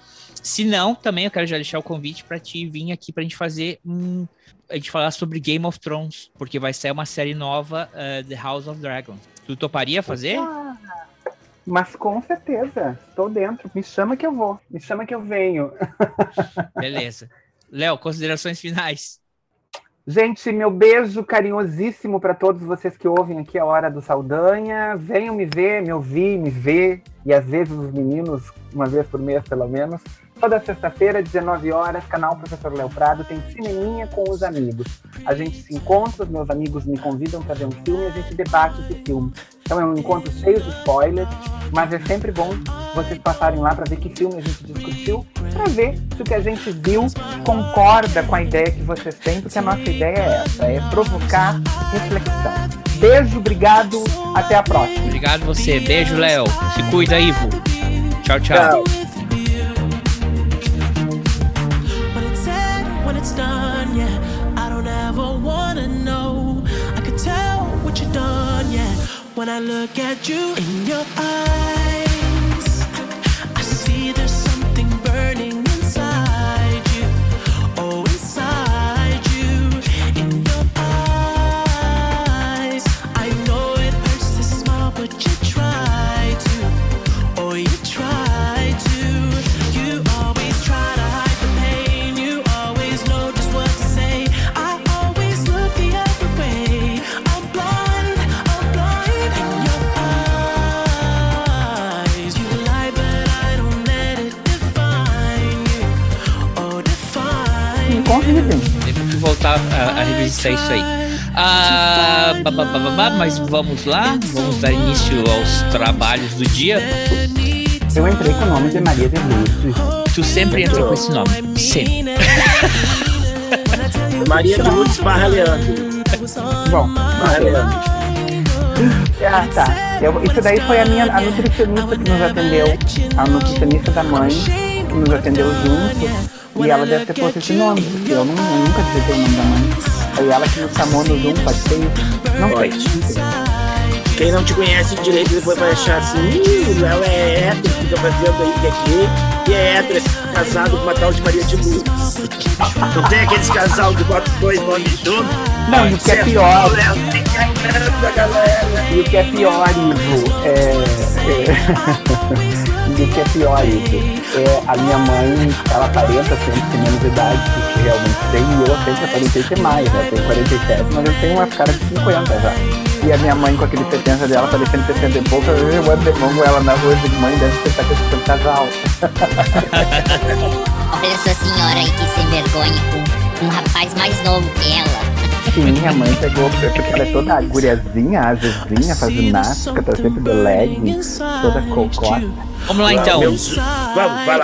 Se não, também eu quero já deixar o convite pra ti vir aqui pra gente fazer um. A gente falar sobre Game of Thrones, porque vai sair uma série nova, eh, The House of Dragon. Tu toparia fazer? Ah, Mas com certeza, estou dentro. Me chama que eu vou. Me chama que eu venho. Beleza. Léo, considerações finais. Gente, meu beijo carinhosíssimo para todos vocês que ouvem aqui a Hora do Saldanha. Venham me ver, me ouvir, me ver. E às vezes os meninos, uma vez por mês pelo menos. Toda sexta-feira, 19 horas, canal Professor Léo Prado tem cineminha com os amigos. A gente se encontra, os meus amigos me convidam para ver um filme e a gente debate esse filme. Então é um encontro cheio de spoilers, mas é sempre bom vocês passarem lá para ver que filme a gente discutiu, para ver se o que a gente viu concorda com a ideia que vocês têm, porque a nossa ideia é essa, é provocar reflexão. Beijo, obrigado, até a próxima. Obrigado você. Beijo, Léo. Se cuida, Ivo. Tchau, tchau. When it's done, yeah. I don't ever wanna know. I could tell what you've done, yeah. When I look at you in your eyes, I see there's revisitar isso aí. Ah, mas vamos lá, vamos dar início aos trabalhos do dia. Eu entrei com o nome de Maria de Lourdes. Tu sempre entra com esse nome, sempre. Maria de Lourdes barra Leandro. Bom, Barra Leandro. Ah, tá. Eu- isso daí foi a minha a nutricionista que nos atendeu. A nutricionista da mãe que nos atendeu junto. E ela deve ter posto esse nome, porque eu, não, eu nunca digitei o nome da mãe. Foi ela que nos chamou no Zoom, pode ser isso? Não sei. Quem não te conhece direito depois vai achar assim, "Ih, o Léo é hétero, fica fazendo aí que é gay, e é hétero, é casado com uma tal de Maria de Lourdes. Não tem aqueles casal que bota dois nomes juntos? Não, e o que é pior. Enganando a galera. E o que é pior, Ivo, é, é- e o que é pior, Ivo, é a minha mãe, ela aparenta sempre ter menos idade do que realmente tem, e eu sempre aparentei ter mais, né? Tenho 47, mas eu tenho umas caras de 50 já. E a minha mãe com aquele 70 dela, parecendo 60 e pouco, eu de com ela na rua e digo, mãe, deve estar com esse casal. Olha essa senhora aí que sem vergonha com um rapaz mais novo que ela. Sim, minha mãe pegou, porque ela é toda guriazinha, azezinha, faz ginástica, tá sempre de legging, toda cocota. Vamos lá então. Vamos, vai lá.